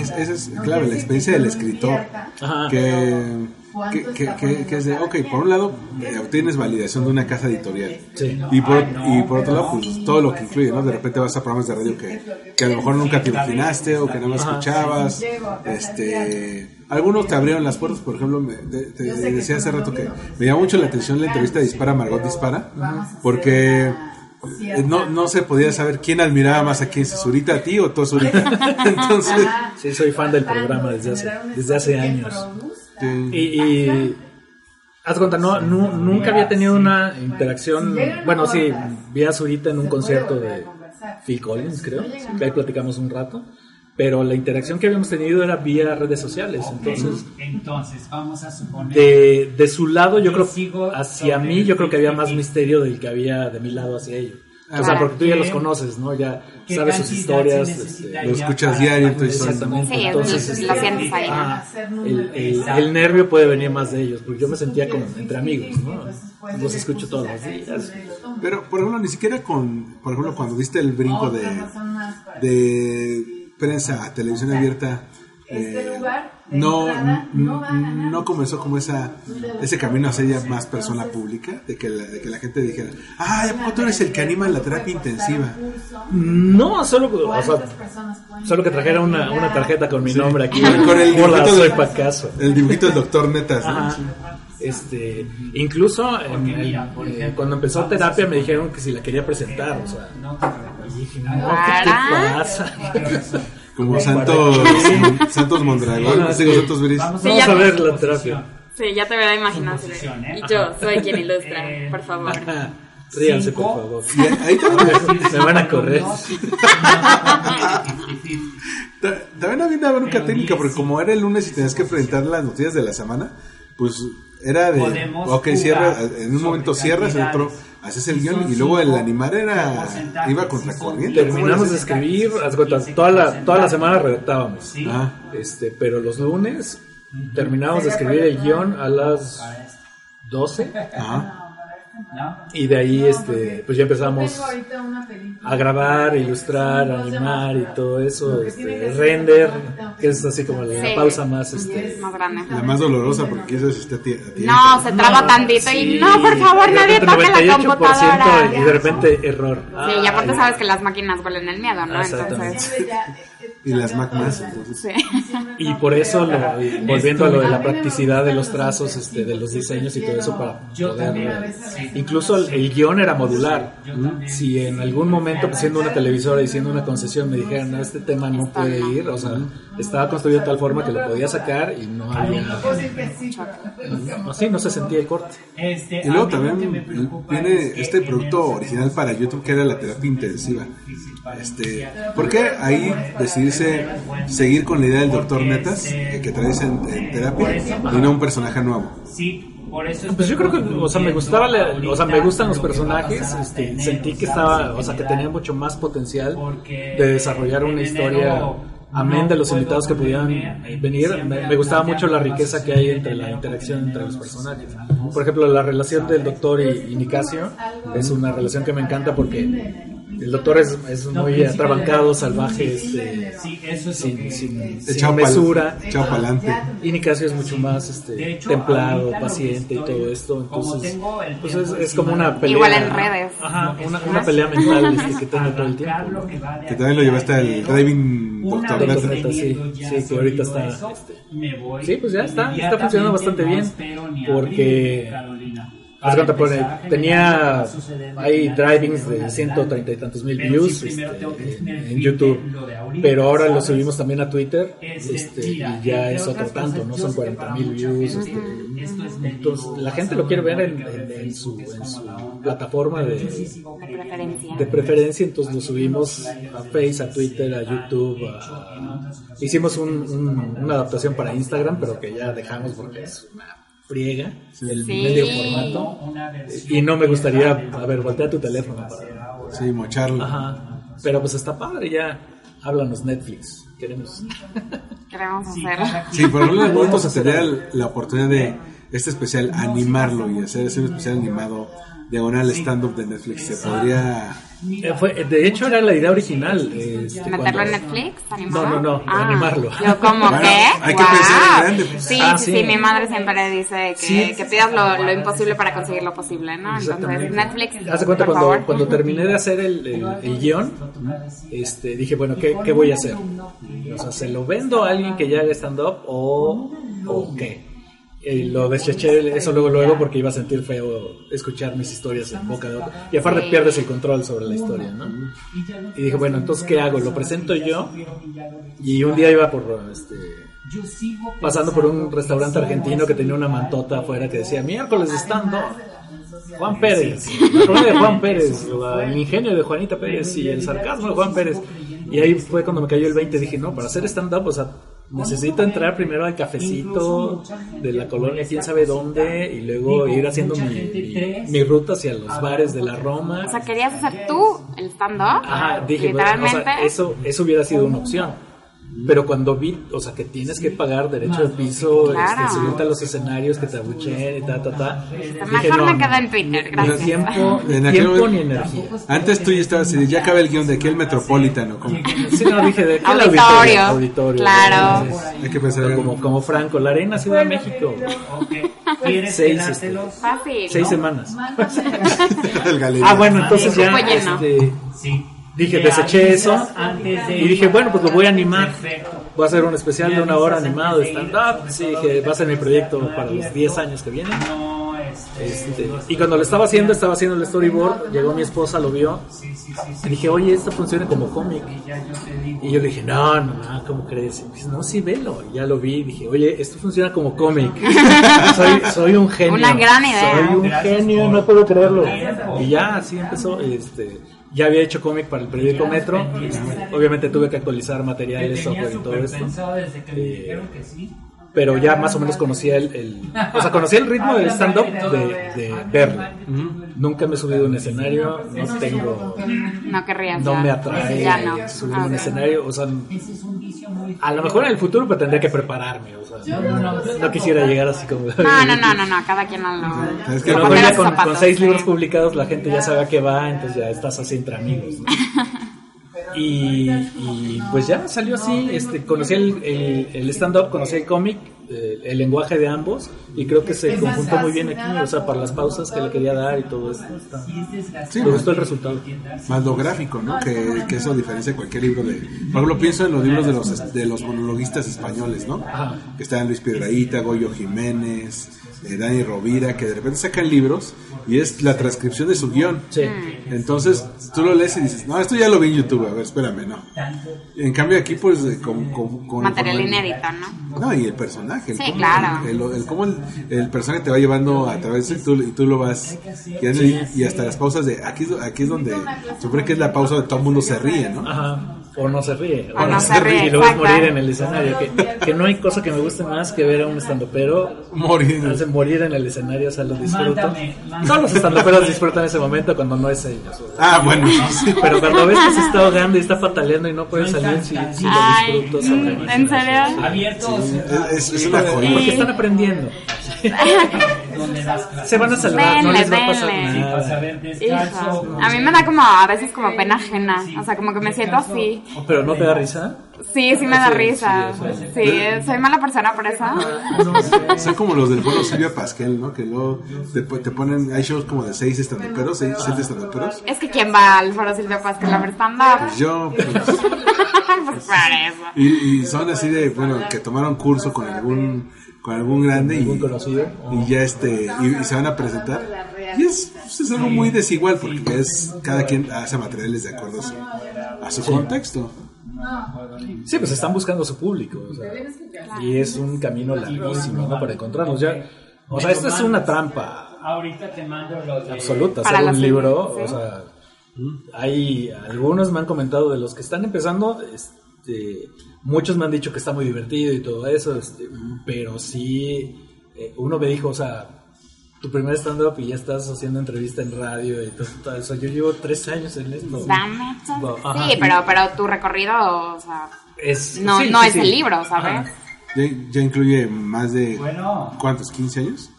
es, es- esa es clave, la experiencia del escritor. Ajá. Que, que, que, que- que es de, ok, por un lado eh, obtienes validación de una casa editorial. Sí. Y por, y por otro lado, pues todo lo que incluye, ¿no? De repente vas a programas de radio que, que a lo mejor nunca te imaginaste o que no escuchabas. Este, algunos te abrieron las puertas, por ejemplo, me, te, te decía hace rato que me llamó mucho la atención la entrevista de Dispara Margot Dispara, porque eh, no, no se podía saber quién admiraba más a quién, si Zurita a ti o tú a Zurita. Entonces, Sí, soy fan del programa desde hace, desde hace años. Sí. Y, y haz de cuenta, no, nu- nunca había tenido una interacción. Bueno, sí, vi a Zurita en un concierto de Phil Collins, creo, ahí platicamos un rato. Pero la interacción que habíamos tenido era vía redes sociales. Entonces, Entonces, vamos a suponer. de, de su lado, yo creo, hacia mí, yo creo que había más misterio del que había de mi lado hacia ellos. O sea, porque tú ya los conoces, ¿no? Ya sabes sus historias. este, Lo escuchas diario, entonces son- Exactamente. Sí, entonces, es- este, ¿no? ah, el, el- el nervio puede venir más de ellos, porque yo me sentía como entre amigos, ¿no? Los escucho todos los días. Pero, por ejemplo, ni siquiera con, por ejemplo, cuando diste el brinco de, de prensa a televisión abierta, eh, lugar de no, entrada no comenzó como esa ese camino a ser ya más persona pública, de que la, de que la gente dijera, ah, ¿a poco tú eres el que anima la terapia intensiva? No, solo, o sea, ¿Cuántas personas pueden solo que trajera una, una tarjeta con mi nombre aquí. Con el dibujito del- Pacaso. El dibujito del doctor Netas. Este, incluso en el- eh, cuando empezó terapia me dijeron que si la quería presentar, o sea, y dije, no, ¿qué te pasa? Como Santos, Santos Mondragón, digo, Santos Briz. Vamos Sí, a ver la terapia. Sí, ya te imaginado. así de, Y yo soy quien ilustra, por favor. Ríanse, por favor. Y ahí también, Me van a correr. ta- también había una bronca técnica, porque como era el lunes y tenías que presentar las noticias de la semana, pues era de, Podemos ok, jugar cierra, en un momento cierras, en otro haces el guion, y luego el animar era, iba contra corriente. Terminamos de escribir, haz cuenta, toda la, toda la semana redactábamos. Ah, Este, pero los lunes terminábamos de escribir el guion a las 12 ajá. ¿No? y de ahí este, pues ya empezamos a grabar, ilustrar, animar y todo eso, este, render, que es así como la Sí. pausa más este, Más grande. La más dolorosa, porque eso es usted. No, se traba tantito y no, por favor, de nadie toque la 98% computadora. y de repente error. Sí, y aparte Ay, sabes que las máquinas huelen el miedo, ¿no? Entonces, Y las Mac más, entonces. sí. Y por eso, lo- volviendo a lo de la practicidad de los trazos, este, de los diseños y todo eso, para poder. eh, Incluso el, el guion era modular. Si en algún momento, pues, siendo una televisora y siendo una concesión, me dijeran, no, este tema no puede ir, o sea, estaba construido de tal forma que lo podía sacar y no había. No, sí, no se sentía el corte. Este, Y luego también viene este producto original para YouTube que era la terapia intensiva. Este, ¿Por qué ahí decidirse seguir con la idea del doctor Netas eh, que traes en, en terapia y no un personaje nuevo? Sí, Pues yo creo que, o sea, me gustaba, la- o sea, me gustan los personajes, este, sentí que estaba, o sea, que tenía mucho más potencial de desarrollar una historia amén de los invitados que pudieran venir. Me, me gustaba mucho la riqueza que hay entre la interacción entre los personajes. Por ejemplo, la relación del doctor y, y Nicasio es una relación que me encanta porque el doctor es, es muy atrabancado, salvaje, este, Sí, eso es sin, que- sin, sin Echado mesura. Y Nicasio es mucho más este, templado, paciente y todo esto. Entonces, pues es, es como una pelea. Igual en redes. Ajá, una, una pelea mental este, que tengo todo el tiempo. que también lo llevaste al Driving Doctor. Netas, sí, sí, que ahorita está, este, Sí, pues ya está, está funcionando bastante bien. Porque, haz cuenta, pone, tenía, hay drivings de 130 y tantos mil views este, en, YouTube, pero ahora lo subimos también a Twitter este, y ya es otro tanto, ¿no? Son 40 mil views. Este, entonces, la gente lo quiere ver en, en- en su, en su plataforma de, De preferencia. de preferencia, entonces lo subimos a Face, a Twitter, a YouTube. a- Hicimos un- un- una adaptación para Instagram, pero que ya dejamos porque es una friega el Sí. medio formato. Y no me gustaría, a ver, voltea tu teléfono para. Sí, mocharlo. Ajá. Pero pues está padre, ya. Háblanos Netflix. Queremos. Queremos hacer. Sí, por algún momento se tendría la oportunidad de este especial animarlo y hacer ese especial animado diagonal stand-up de Netflix. Se podría. Eh, fue- de hecho, era la idea original. este, ¿Meterlo cuando- en Netflix? ¿Animado? No, no, no, Ah, animarlo. Yo como Bueno, que... hay que pensar en grande, pues. Sí, Ah, sí, sí. sí, mi madre siempre dice que, Sí. que pidas lo, lo imposible para conseguir lo posible, ¿no? Entonces. Netflix, Hace cuenta por cuando, favor. cuando terminé de hacer el, el, el guion, este, dije, bueno, ¿qué, qué voy a hacer? O sea, ¿se lo vendo a alguien que ya haga stand-up o, o qué? Y lo deseché eso luego, luego, porque iba a sentir feo escuchar mis historias en boca de otro. Y aparte pierdes el control sobre la historia, ¿no? Y dije, bueno, entonces, ¿qué hago? ¿Lo presento yo? Y un día iba por, este, pasando por un restaurante argentino que tenía una mantota afuera que decía miércoles de stand-up. Juan Pérez, la de Juan Pérez, el ingenio de Juanita Pérez y el sarcasmo de Juan Pérez. Y ahí fue cuando me cayó el 20. Dije, no, para hacer stand-up, o sea, necesito entrar primero al cafecito de la colonia, quién sabe dónde, y luego ir haciendo mi, mi, mi ruta hacia los bares de la Roma. O sea, ¿querías hacer tú el stand-up? Ajá, dije, bueno, o sea, Literalmente. eso, eso hubiera sido una opción. Pero cuando vi, o sea, que tienes que pagar derecho de piso, Claro. este, subirte a los escenarios, que te abucheen y ta, ta, ta. Mejor me quedo en Twitter, Ni gracias. tiempo, ni En aquel tiempo ni energía. Antes tú ya estabas así, de, ya acaba el guion de aquí el Metropolitano. Como, Sí, no, dije, ¿de qué el Auditorio, Auditorio. claro. Entonces, hay que pensar en- como, como Franco, la Arena Ciudad de México. ¿Quieres Seis, quedártelo? Fácil. Seis semanas. el. Ah, bueno, entonces ya lleno. este, Sí. Dije, De deseché eso antes de y dije, bueno, pues lo voy a animar. Perfecto. Voy a hacer un especial de una hora animado de stand-up. Sí, dije, va a ser mi proyecto para los 10 años que vienen. No, este, Este, y cuando lo estaba haciendo, estaba haciendo el storyboard, llegó mi esposa, lo vio, y dije, oye, esto funciona como cómic. Y yo le dije, no, no, no, ¿cómo crees? Y me dice, no, sí, velo. Y ya lo vi y dije, oye, esto funciona como cómic. soy, soy un genio. Una gran idea. Soy un Gracias genio, no puedo creerlo. Y ya, así empezó. Este, ya había hecho cómic para el periódico Metro. Obviamente tuve que actualizar materiales, software y todo esto. desde que me Eh, dijeron que sí. Pero ya más o menos conocía el, el- o sea, conocía el ritmo del stand-up de, de verlo. Nunca me he subido a un escenario, no tengo, No querrías. no me atrae Ya no. subirme a un Ok. escenario. O sea, a lo mejor en el futuro pero tendría que prepararme. O sea, no quisiera llegar así como. No, no, no, no, no, cada quien lo. Es Que no ya con, seis libros publicados la gente ya sabe a qué va, entonces ya estás así entre amigos. ¿no? Y, y, pues ya salió así, este, conocí el, el, el stand-up, conocí el cómic, eh, el lenguaje de ambos y creo que se conjuntó muy bien aquí, o sea, para las pausas que le quería dar y todo esto. está- Sí, me gustó el resultado. más lo gráfico, ¿no? Que, que eso diferencia cualquier libro de... Por ejemplo, pienso en los libros de los, de los monologuistas españoles, ¿no? Ajá. Que están Luis Piedraíta, Goyo Jiménez, eh, Dani Rovira, que de repente sacan libros y es la transcripción de su guion. Sí. Entonces, tú lo lees y dices, no, esto ya lo vi en YouTube, a ver, espérame, no. En cambio aquí, pues, con... con, con Material con- inédito, ¿no? No, y el personaje. El Sí, cómo, claro. El, el- cómo el, el personaje te va llevando a través de tú, y tú lo vas y, y hasta las pausas de aquí, es- aquí es donde supone que es la pausa de todo el mundo se ríe, ¿no? Ajá. O no se ríe. O no se ríe, Y lo ves morir en el escenario. Que, que no hay cosa que me guste más que ver a un estandopero Morir. hace morir en el escenario, o sea, lo disfruto. Mándame, mándame. Todos los estandoperos disfrutan ese momento cuando no es ellos. o sea. Ah, bueno, sí. Pero cuando ves que se está ahogando y está pataleando y no puede salir, sí, sí lo disfruto. sobre- ¿en serio? Abiertos. Es, es una joya. Porque están aprendiendo. Se van a salvar, no Denle, les va a pasar nada. A mí me da como a veces como pena ajena, o sea, como que me siento así. Pero no te da risa. Sí, sí me da Sí, risa. sí, sí. Sí, soy mala persona por eso. Son como los del foro Silvia Pasquel, ¿no? Que luego te, te ponen, hay shows como de seis estandoperos, seis, siete estandoperos. Es que quién va al foro Silvia Pascal a ver stand-up. Pues yo, pues, Pues por eso. y, y son así de, bueno, que tomaron curso con algún, con algún grande y, Algún conocido. y ya este, y, y se van a presentar. Y es, pues, es algo muy desigual porque es, cada quien hace materiales de acuerdo a su, a su contexto. Sí, pues están buscando su público. o sea, y es un camino larguísimo ¿no? para encontrarlos. Ya, o sea, esto es una trampa Ahorita te mando los absoluta. Hacer un libro, o sea, hay algunos me han comentado de los que están empezando. Este, muchos me han dicho que está muy divertido y todo eso, este, pero sí, eh, uno me dijo, o sea, tu primer stand-up y ya estás haciendo entrevista en radio y todo, todo eso. Yo llevo tres años en esto. Sí, pero, pero tu recorrido, o sea, Es, no, sí, no sí, es sí. el libro, ¿sabes? Ya, ya incluye más de, Bueno, ¿cuántos? ¿15 años?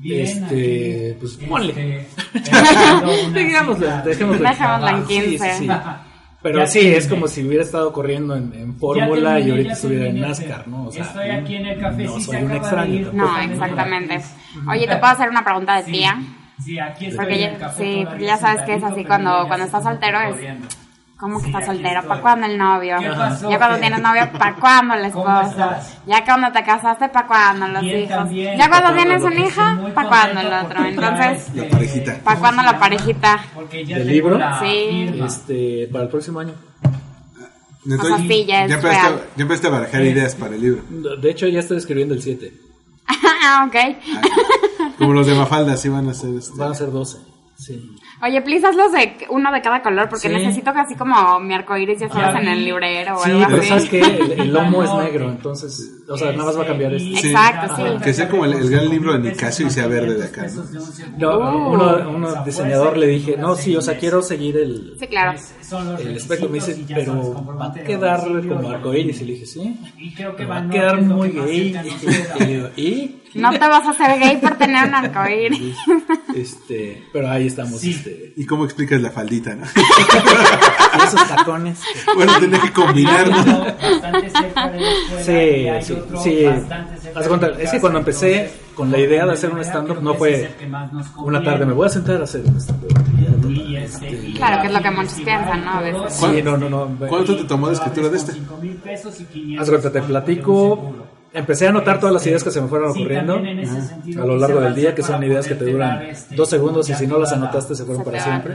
bien. Este, aquí, pues ponle. este, dado una Digámoslo, dejémoslo. Dejémoslo en Sí, sí, 15. Pero Ya sí, es como si hubiera estado corriendo en, en Fórmula terminé, y ahorita estuviera en. NASCAR, ¿no? O sea, Estoy aquí en el café. no soy un extraño. No, exactamente. Oye, ¿te puedo hacer una pregunta de tía? Sí, aquí estoy Porque en ya, el café sí, ya sabes que es así cuando, cuando estás está soltero es corriendo. ¿Cómo que Sí, estás soltero? ¿Para cuándo el novio? ¿Qué pasó? Ya cuando tienes novio, ¿para cuándo el ¿Cómo esposo? estás? Ya cuando te casaste, ¿para cuándo los Bien, hijos? también. Ya cuando ¿Para tienes un hijo, ¿para cuándo el otro? Entonces, La parejita. ¿para cuándo la parejita? Porque ya ¿Del tengo libro? la Sí. Este, para el próximo año. Entonces, O sea, sí, ya es empezaste, real. ya empezaste a barajar ideas para el libro. De hecho, ya estoy escribiendo el 7. ah, ok. Como los de Mafalda, sí van a ser este. Van a ser 12. Sí. Oye, please hazlos de uno de cada color porque Sí. necesito casi como mi arcoíris ya sabes en el librero o Sí, algo pero así. ¿sabes qué? El, el lomo es negro, entonces, o sea, nada más va a cambiar esto. Sí. Exacto, sí. Que sea como el, el gran libro de Nicasio y sea verde de acá. ¿no? No, Oh. uno, uno diseñador le dije, no, sí, o sea, quiero seguir el, Sí, claro. el espectro. Me dice, pero va a quedar como arcoíris. Y le dije, sí, Y creo que va a quedar muy que gay. Y, ¿y? No te vas a hacer gay por tener un arcoíris. Este, pero ahí estamos, este, ¿Y cómo explicas la faldita, no? y esos tacones. Bueno, tenía que combinar, ¿no? Bastante cerca de la escuela, Sí, sí, otro sí. bastante cerca Haz de cuenta, mi es que cuando empecé con la idea de hacer un stand-up, no fue una tarde, me voy a sentar a hacer un stand-up. Este, Claro, que es lo que muchos piensan, ¿no? A veces. Sí, no, no, no. ¿Cuánto te tomó la escritura de este? Cinco mil pesos y 500 Haz cuenta, te platico. Empecé a anotar todas las ideas que se me fueron Sí, ocurriendo sentido a lo largo del día, que son ideas que te duran este, dos segundos y si no las anotaste se fueron para siempre.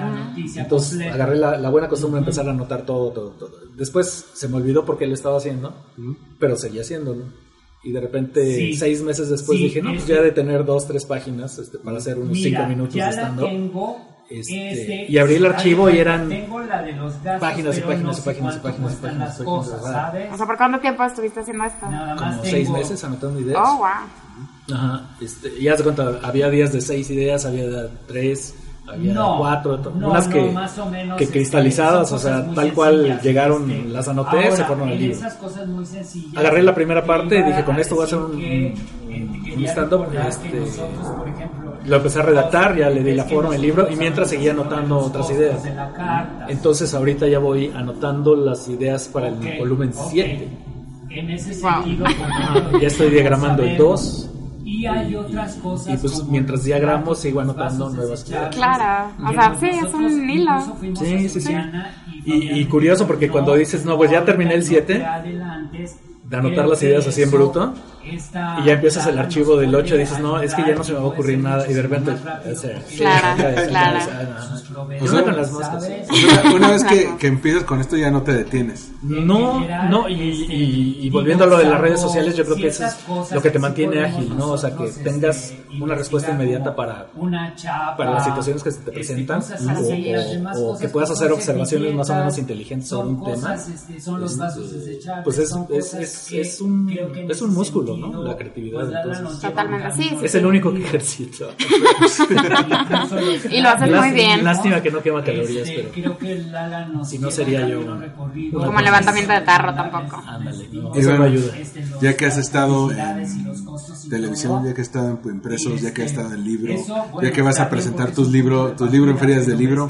Entonces completa. agarré la, la buena costumbre de empezar a anotar todo, todo, todo. Después se me olvidó porque lo estaba haciendo, pero seguía haciéndolo. Y de repente, Sí. seis meses después, Sí, dije, no, pues este- ya de tener dos, tres páginas este, para hacer unos Mira, cinco minutos ya de la stand-up. Este, este, y abrí el archivo y eran tengo la de los gastos, páginas y páginas no y sé páginas y páginas y páginas. ¿sabes? O sea, ¿por cuánto tiempo estuviste haciendo esto? Nada más como tengo- seis meses anotando ideas. Oh, wow. Ajá, este, y haz de cuenta, había días de seis ideas, había de tres, había No, cuatro, no, unas no, que, más o menos, que este, cristalizadas, o sea, tal cual llegaron, este. las anoté, Ahora, se fueron al libro. esas cosas muy sencillas, Agarré la primera parte y dije, con esto voy a hacer un- eh, un stand-up, este, nosotros, por ejemplo, Lo empecé a redactar, ya le di la forma al libro y mientras seguía anotando otras ideas. Entonces ahorita ya voy anotando las ideas para el volumen ok. 7. En ese Wow. sentido, Ya estoy diagramando el 2 Y hay otras cosas. y pues mientras los diagramo platos, sigo anotando nuevas desechables. Claro, o sea, sí, es un hilo. Sí, sí, sí. Y- y curioso porque cuando dices, no, pues ya terminé el no siete, te adelantes, de anotar las ideas así en bruto, y ya empiezas el archivo del puede 8 y dices, no, es que ya no se me va a ocurrir nada, y de repente, o sea, proveedores, Yo con las moscas. Una, vez que, que empiezas con esto ya no te detienes. No, no, y, y- y volviendo a lo de las redes sociales, yo creo que eso es lo que te mantiene ágil, ¿no? O sea, que tengas una respuesta inmediata para, para las situaciones que se te este, presentan o, que puedas hacer observaciones más o menos inteligentes sobre un tema. este, Este, pues es, es, es, es un, es un músculo, ¿no? La creatividad. pues, entonces, Totalmente, sí, sí, es el único que los Y lo haces muy bien. Lástima que no quema calorías, este, pero creo que Lala nos Si no, sería yo Como levantamiento de tarro tampoco. ándale, ¿no? Y eso bueno, no ayuda. Este, Ya que has estado en televisión, ya que has estado en impresos, ya que has estado en libro, ya que vas a presentar tus libros, tus libros en ferias de libro,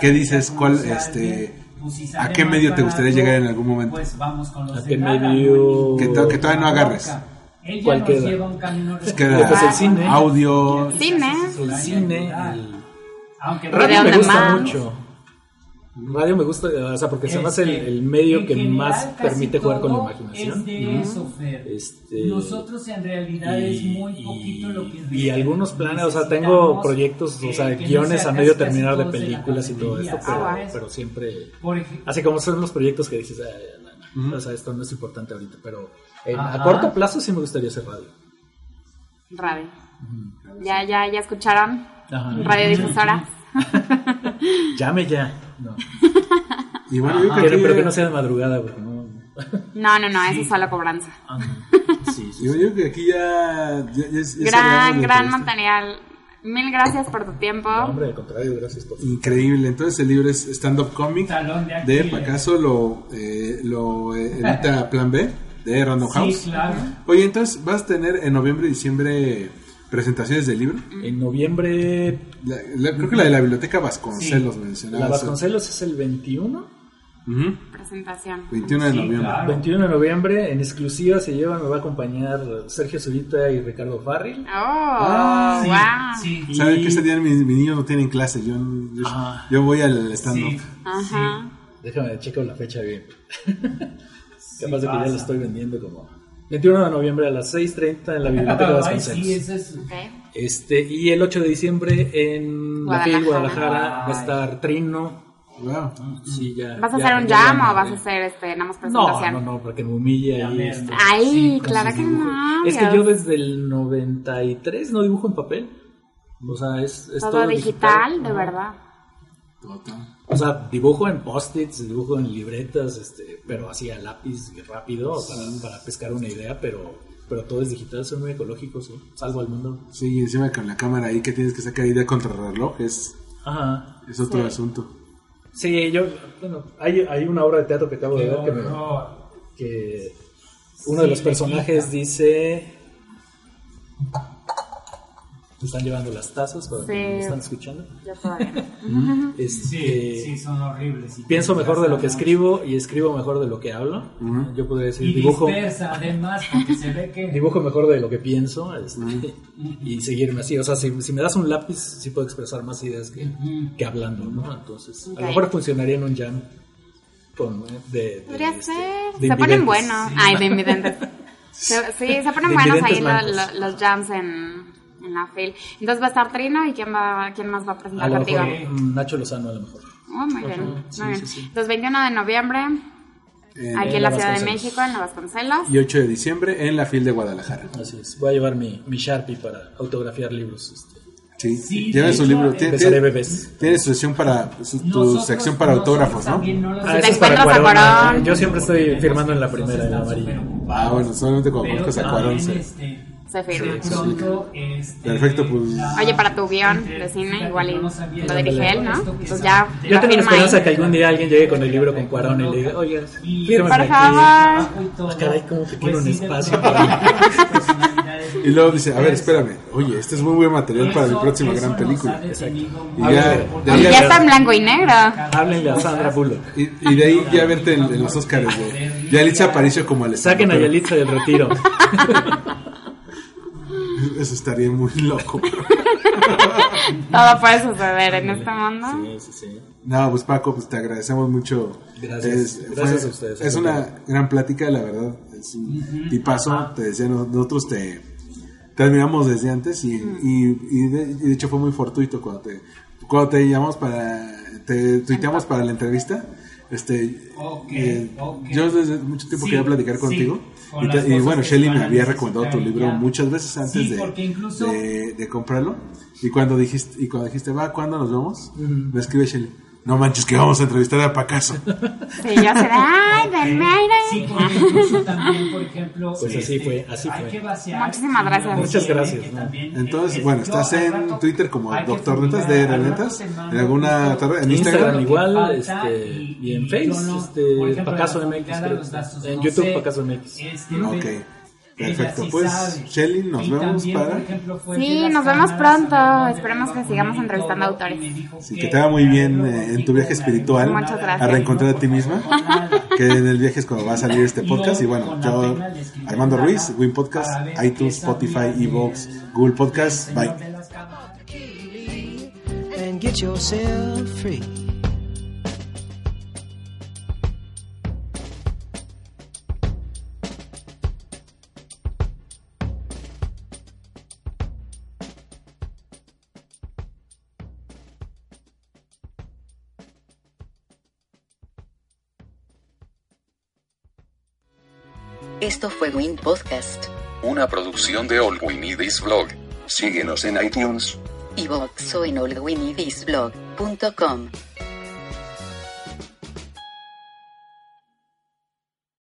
¿qué dices? ¿Cuál, este, pues, a qué medio te gustaría llegar en algún momento? Pues vamos con los ¿A qué medio? Que, to- que todavía no agarres. Ella ¿Cuál nos queda? lleva un camino Pues recorrido. Pues el cine. audio, Cine. El cine, el Aunque radio me gusta mucho. Radio me gusta, o sea, porque se me hace el, el medio que general, más permite jugar con la imaginación. Es de eso, Fer. Este, Nosotros en realidad es muy poquito lo que y, y algunos planes, o sea, tengo proyectos, o sea, que no guiones a medio terminar de películas y todo esto, pero, ¿sabes? pero siempre, Por ejemplo, así como son los proyectos que dices, "Ay, no, no, o sea, esto no es importante ahorita, pero en- a corto plazo sí me gustaría hacer radio. Radio. Ya, ya, ya escucharon. Ajá. Radiodifusora. Llame ya. No. y bueno, yo creo Pero, que, pero que no sea de madrugada, porque no. No, no, no, eso es solo cobranza. Ah, no. Sí, sí, yo creo que aquí ya, ya, ya- ya cerramos Gran, gran material. Mil gracias por tu tiempo. No, hombre, al contrario, gracias por Increíble. Entonces el libro es Stand Up Comic Talón de de. Pacaso, lo, eh, lo eh, edita Plan B de Random House. sí, claro. Oye, entonces vas a tener en noviembre y diciembre presentaciones del libro. En noviembre, La- la- creo que la de la biblioteca Vasconcelos la mencionaba. Vasconcelos es el 21. Ujú, Presentación. 21 de Sí, noviembre. claro. 21 de noviembre, en exclusiva se lleva, me va a acompañar Sergio Zurita y Ricardo Farril. Oh, Ah, wow. Sí, sí. ¿Saben que ese día mis, mis niños no tienen clase? Yo, yo, Ah. yo voy al stand-up. Sí. Ajá. Déjame checar la fecha bien. Sí Capaz de que ya lo estoy vendiendo como 21 de noviembre a las 6.30 en la biblioteca de Ay, Vasconcelos. sí, eso es. Ok. Este, y el 8 de diciembre en la FIL Guadalajara. Guadalajara va a estar Trino. Wow. Sí, ya, ¿Vas a ya- hacer un jam la o vas a hacer este, nada más No, presentación? no, no, porque me humilla ahí. Este, Ay, Sí, claro que no. Es que Dios. yo desde el 93 no dibujo en papel. O sea, es, es Todo digital, de verdad. Total. O sea, dibujo en post-its, dibujo en libretas, este, pero así a lápiz rápido para, para pescar una idea, pero, pero todo es digital, son muy ecológicos, ¿sí? salvo al mundo. Sí, y encima con la cámara ahí que tienes que sacar idea contra reloj es, Ajá. es otro Sí. asunto. Sí, yo, bueno, hay, hay una obra de teatro que acabo de ver que, me- que uno de los personajes dice... ¿Me están llevando las tazas para que Sí. me están escuchando? Yo todavía no. Este, Sí, sí, son horribles. Y Pienso mejor de lo que escribo y escribo mejor de lo que hablo. Yo podría decir, Y dibujo, dispersa, además, porque se ve que... dibujo mejor de lo que pienso este, y seguirme así. O sea, si, si me das un lápiz, sí puedo expresar más ideas que, que hablando, ¿no? Entonces, a Ok. lo mejor funcionaría en un jam con, de, de, Podría este, ser. de Se ponen buenos. Ay, de invidentes. Sí, se ponen buenos ahí invidentes lo- blancos. lo- los jams en, en la fil. Entonces va a estar Trino y quién va, quién más va a A presentar lo contigo. mejor mm, Nacho Lozano, a lo mejor. Oh, muy bien, muy sí, bien. sí, sí. Entonces 21 de noviembre En- aquí en la en Ciudad de. México, en la Vasconcelos. y 8 de diciembre en la FIL de Guadalajara. Así es. Voy a llevar mi, mi Sharpie para autografiar libros. Este. Sí, Sí, lleva su libro. eh, Tiene, tiene- su sección para su, tu sección para autógrafos, ¿no? lo Ah, te eso es para a Cuarón. Cuarón. Yo siempre estoy firmando en la primera, en la amarilla. Ah, bueno, solamente como conozco a Cuarón. Sí. Se firma. pronto, este, Perfecto, pues. Oye, para tu guion de cine, igual y lo dirige él, ¿no? Entonces ya Yo tengo la firma esperanza ahí. que algún día alguien llegue con el libro con Cuarón y le diga, oye, fírmame Por aquí. favor. Ah, caray, como que quiero un espacio para Y luego dice, a ver, espérame. Oye, este es muy buen material para mi próxima gran película. Y ya, de Y ahí, ya está en blanco y negro. Háblenle a Sandra Bullock. y, y de ahí ya verte en, en los Oscars de Yalitza Aparicio como Alessandra. Saquen a Yalitza del retiro. Eso estaría muy loco. Todo puede suceder en este mundo. Sí, sí, sí. No, pues Paco, pues te agradecemos mucho. Gracias. fue- Gracias a ustedes. Es una gran plática, la verdad. Es un tipazo. Te decía, no- nosotros te, te admiramos desde antes y, y, y de, y de hecho fue muy fortuito cuando te, cuando te llamamos para, te tuiteamos para la entrevista. Este, Ok, eh, yo desde mucho tiempo Sí, quería platicar contigo. con y, te- las y bueno, Shelly me había recomendado tu libro ya. muchas veces antes Sí, de, incluso- de, de comprarlo. Y cuando dijiste, y cuando dijiste, va, ¿cuándo nos vemos? Me escribe Shelly. No manches, que vamos a entrevistar a Pacaso. Sí, yo sé, ay, denme Sí, porque incluso también, por ejemplo, Pues así este, fue, así hay fue. que vaciar Muchísimas gracias. Muchas gracias, Entonces, bueno, estás en rato Twitter como Doctor Netas de Netas, en alguna justo tar- en Instagram. Instagram igual, este, y- y en y Face, no- este, ejemplo, Pacaso la MX, creo. En YouTube, Pacaso MX. Ok, perfecto. sí Pues, sabe. Shelly, nos Y vemos también, para- ejemplo, Sí, nos vemos pronto. Esperemos que sigamos entrevistando autores. Sí, que te va muy bien eh, en tu viaje espiritual Muchas gracias. a reencontrar a ti misma. Que en el viaje es cuando va a salir este podcast. Y bueno, yo, Armando Ruiz, Win Podcast, iTunes, Spotify, Evox, Google Podcast. Bye. Podcast, Una producción de All We Need Is Blog. Síguenos en iTunes. iVoox o en allwinidisblog.com.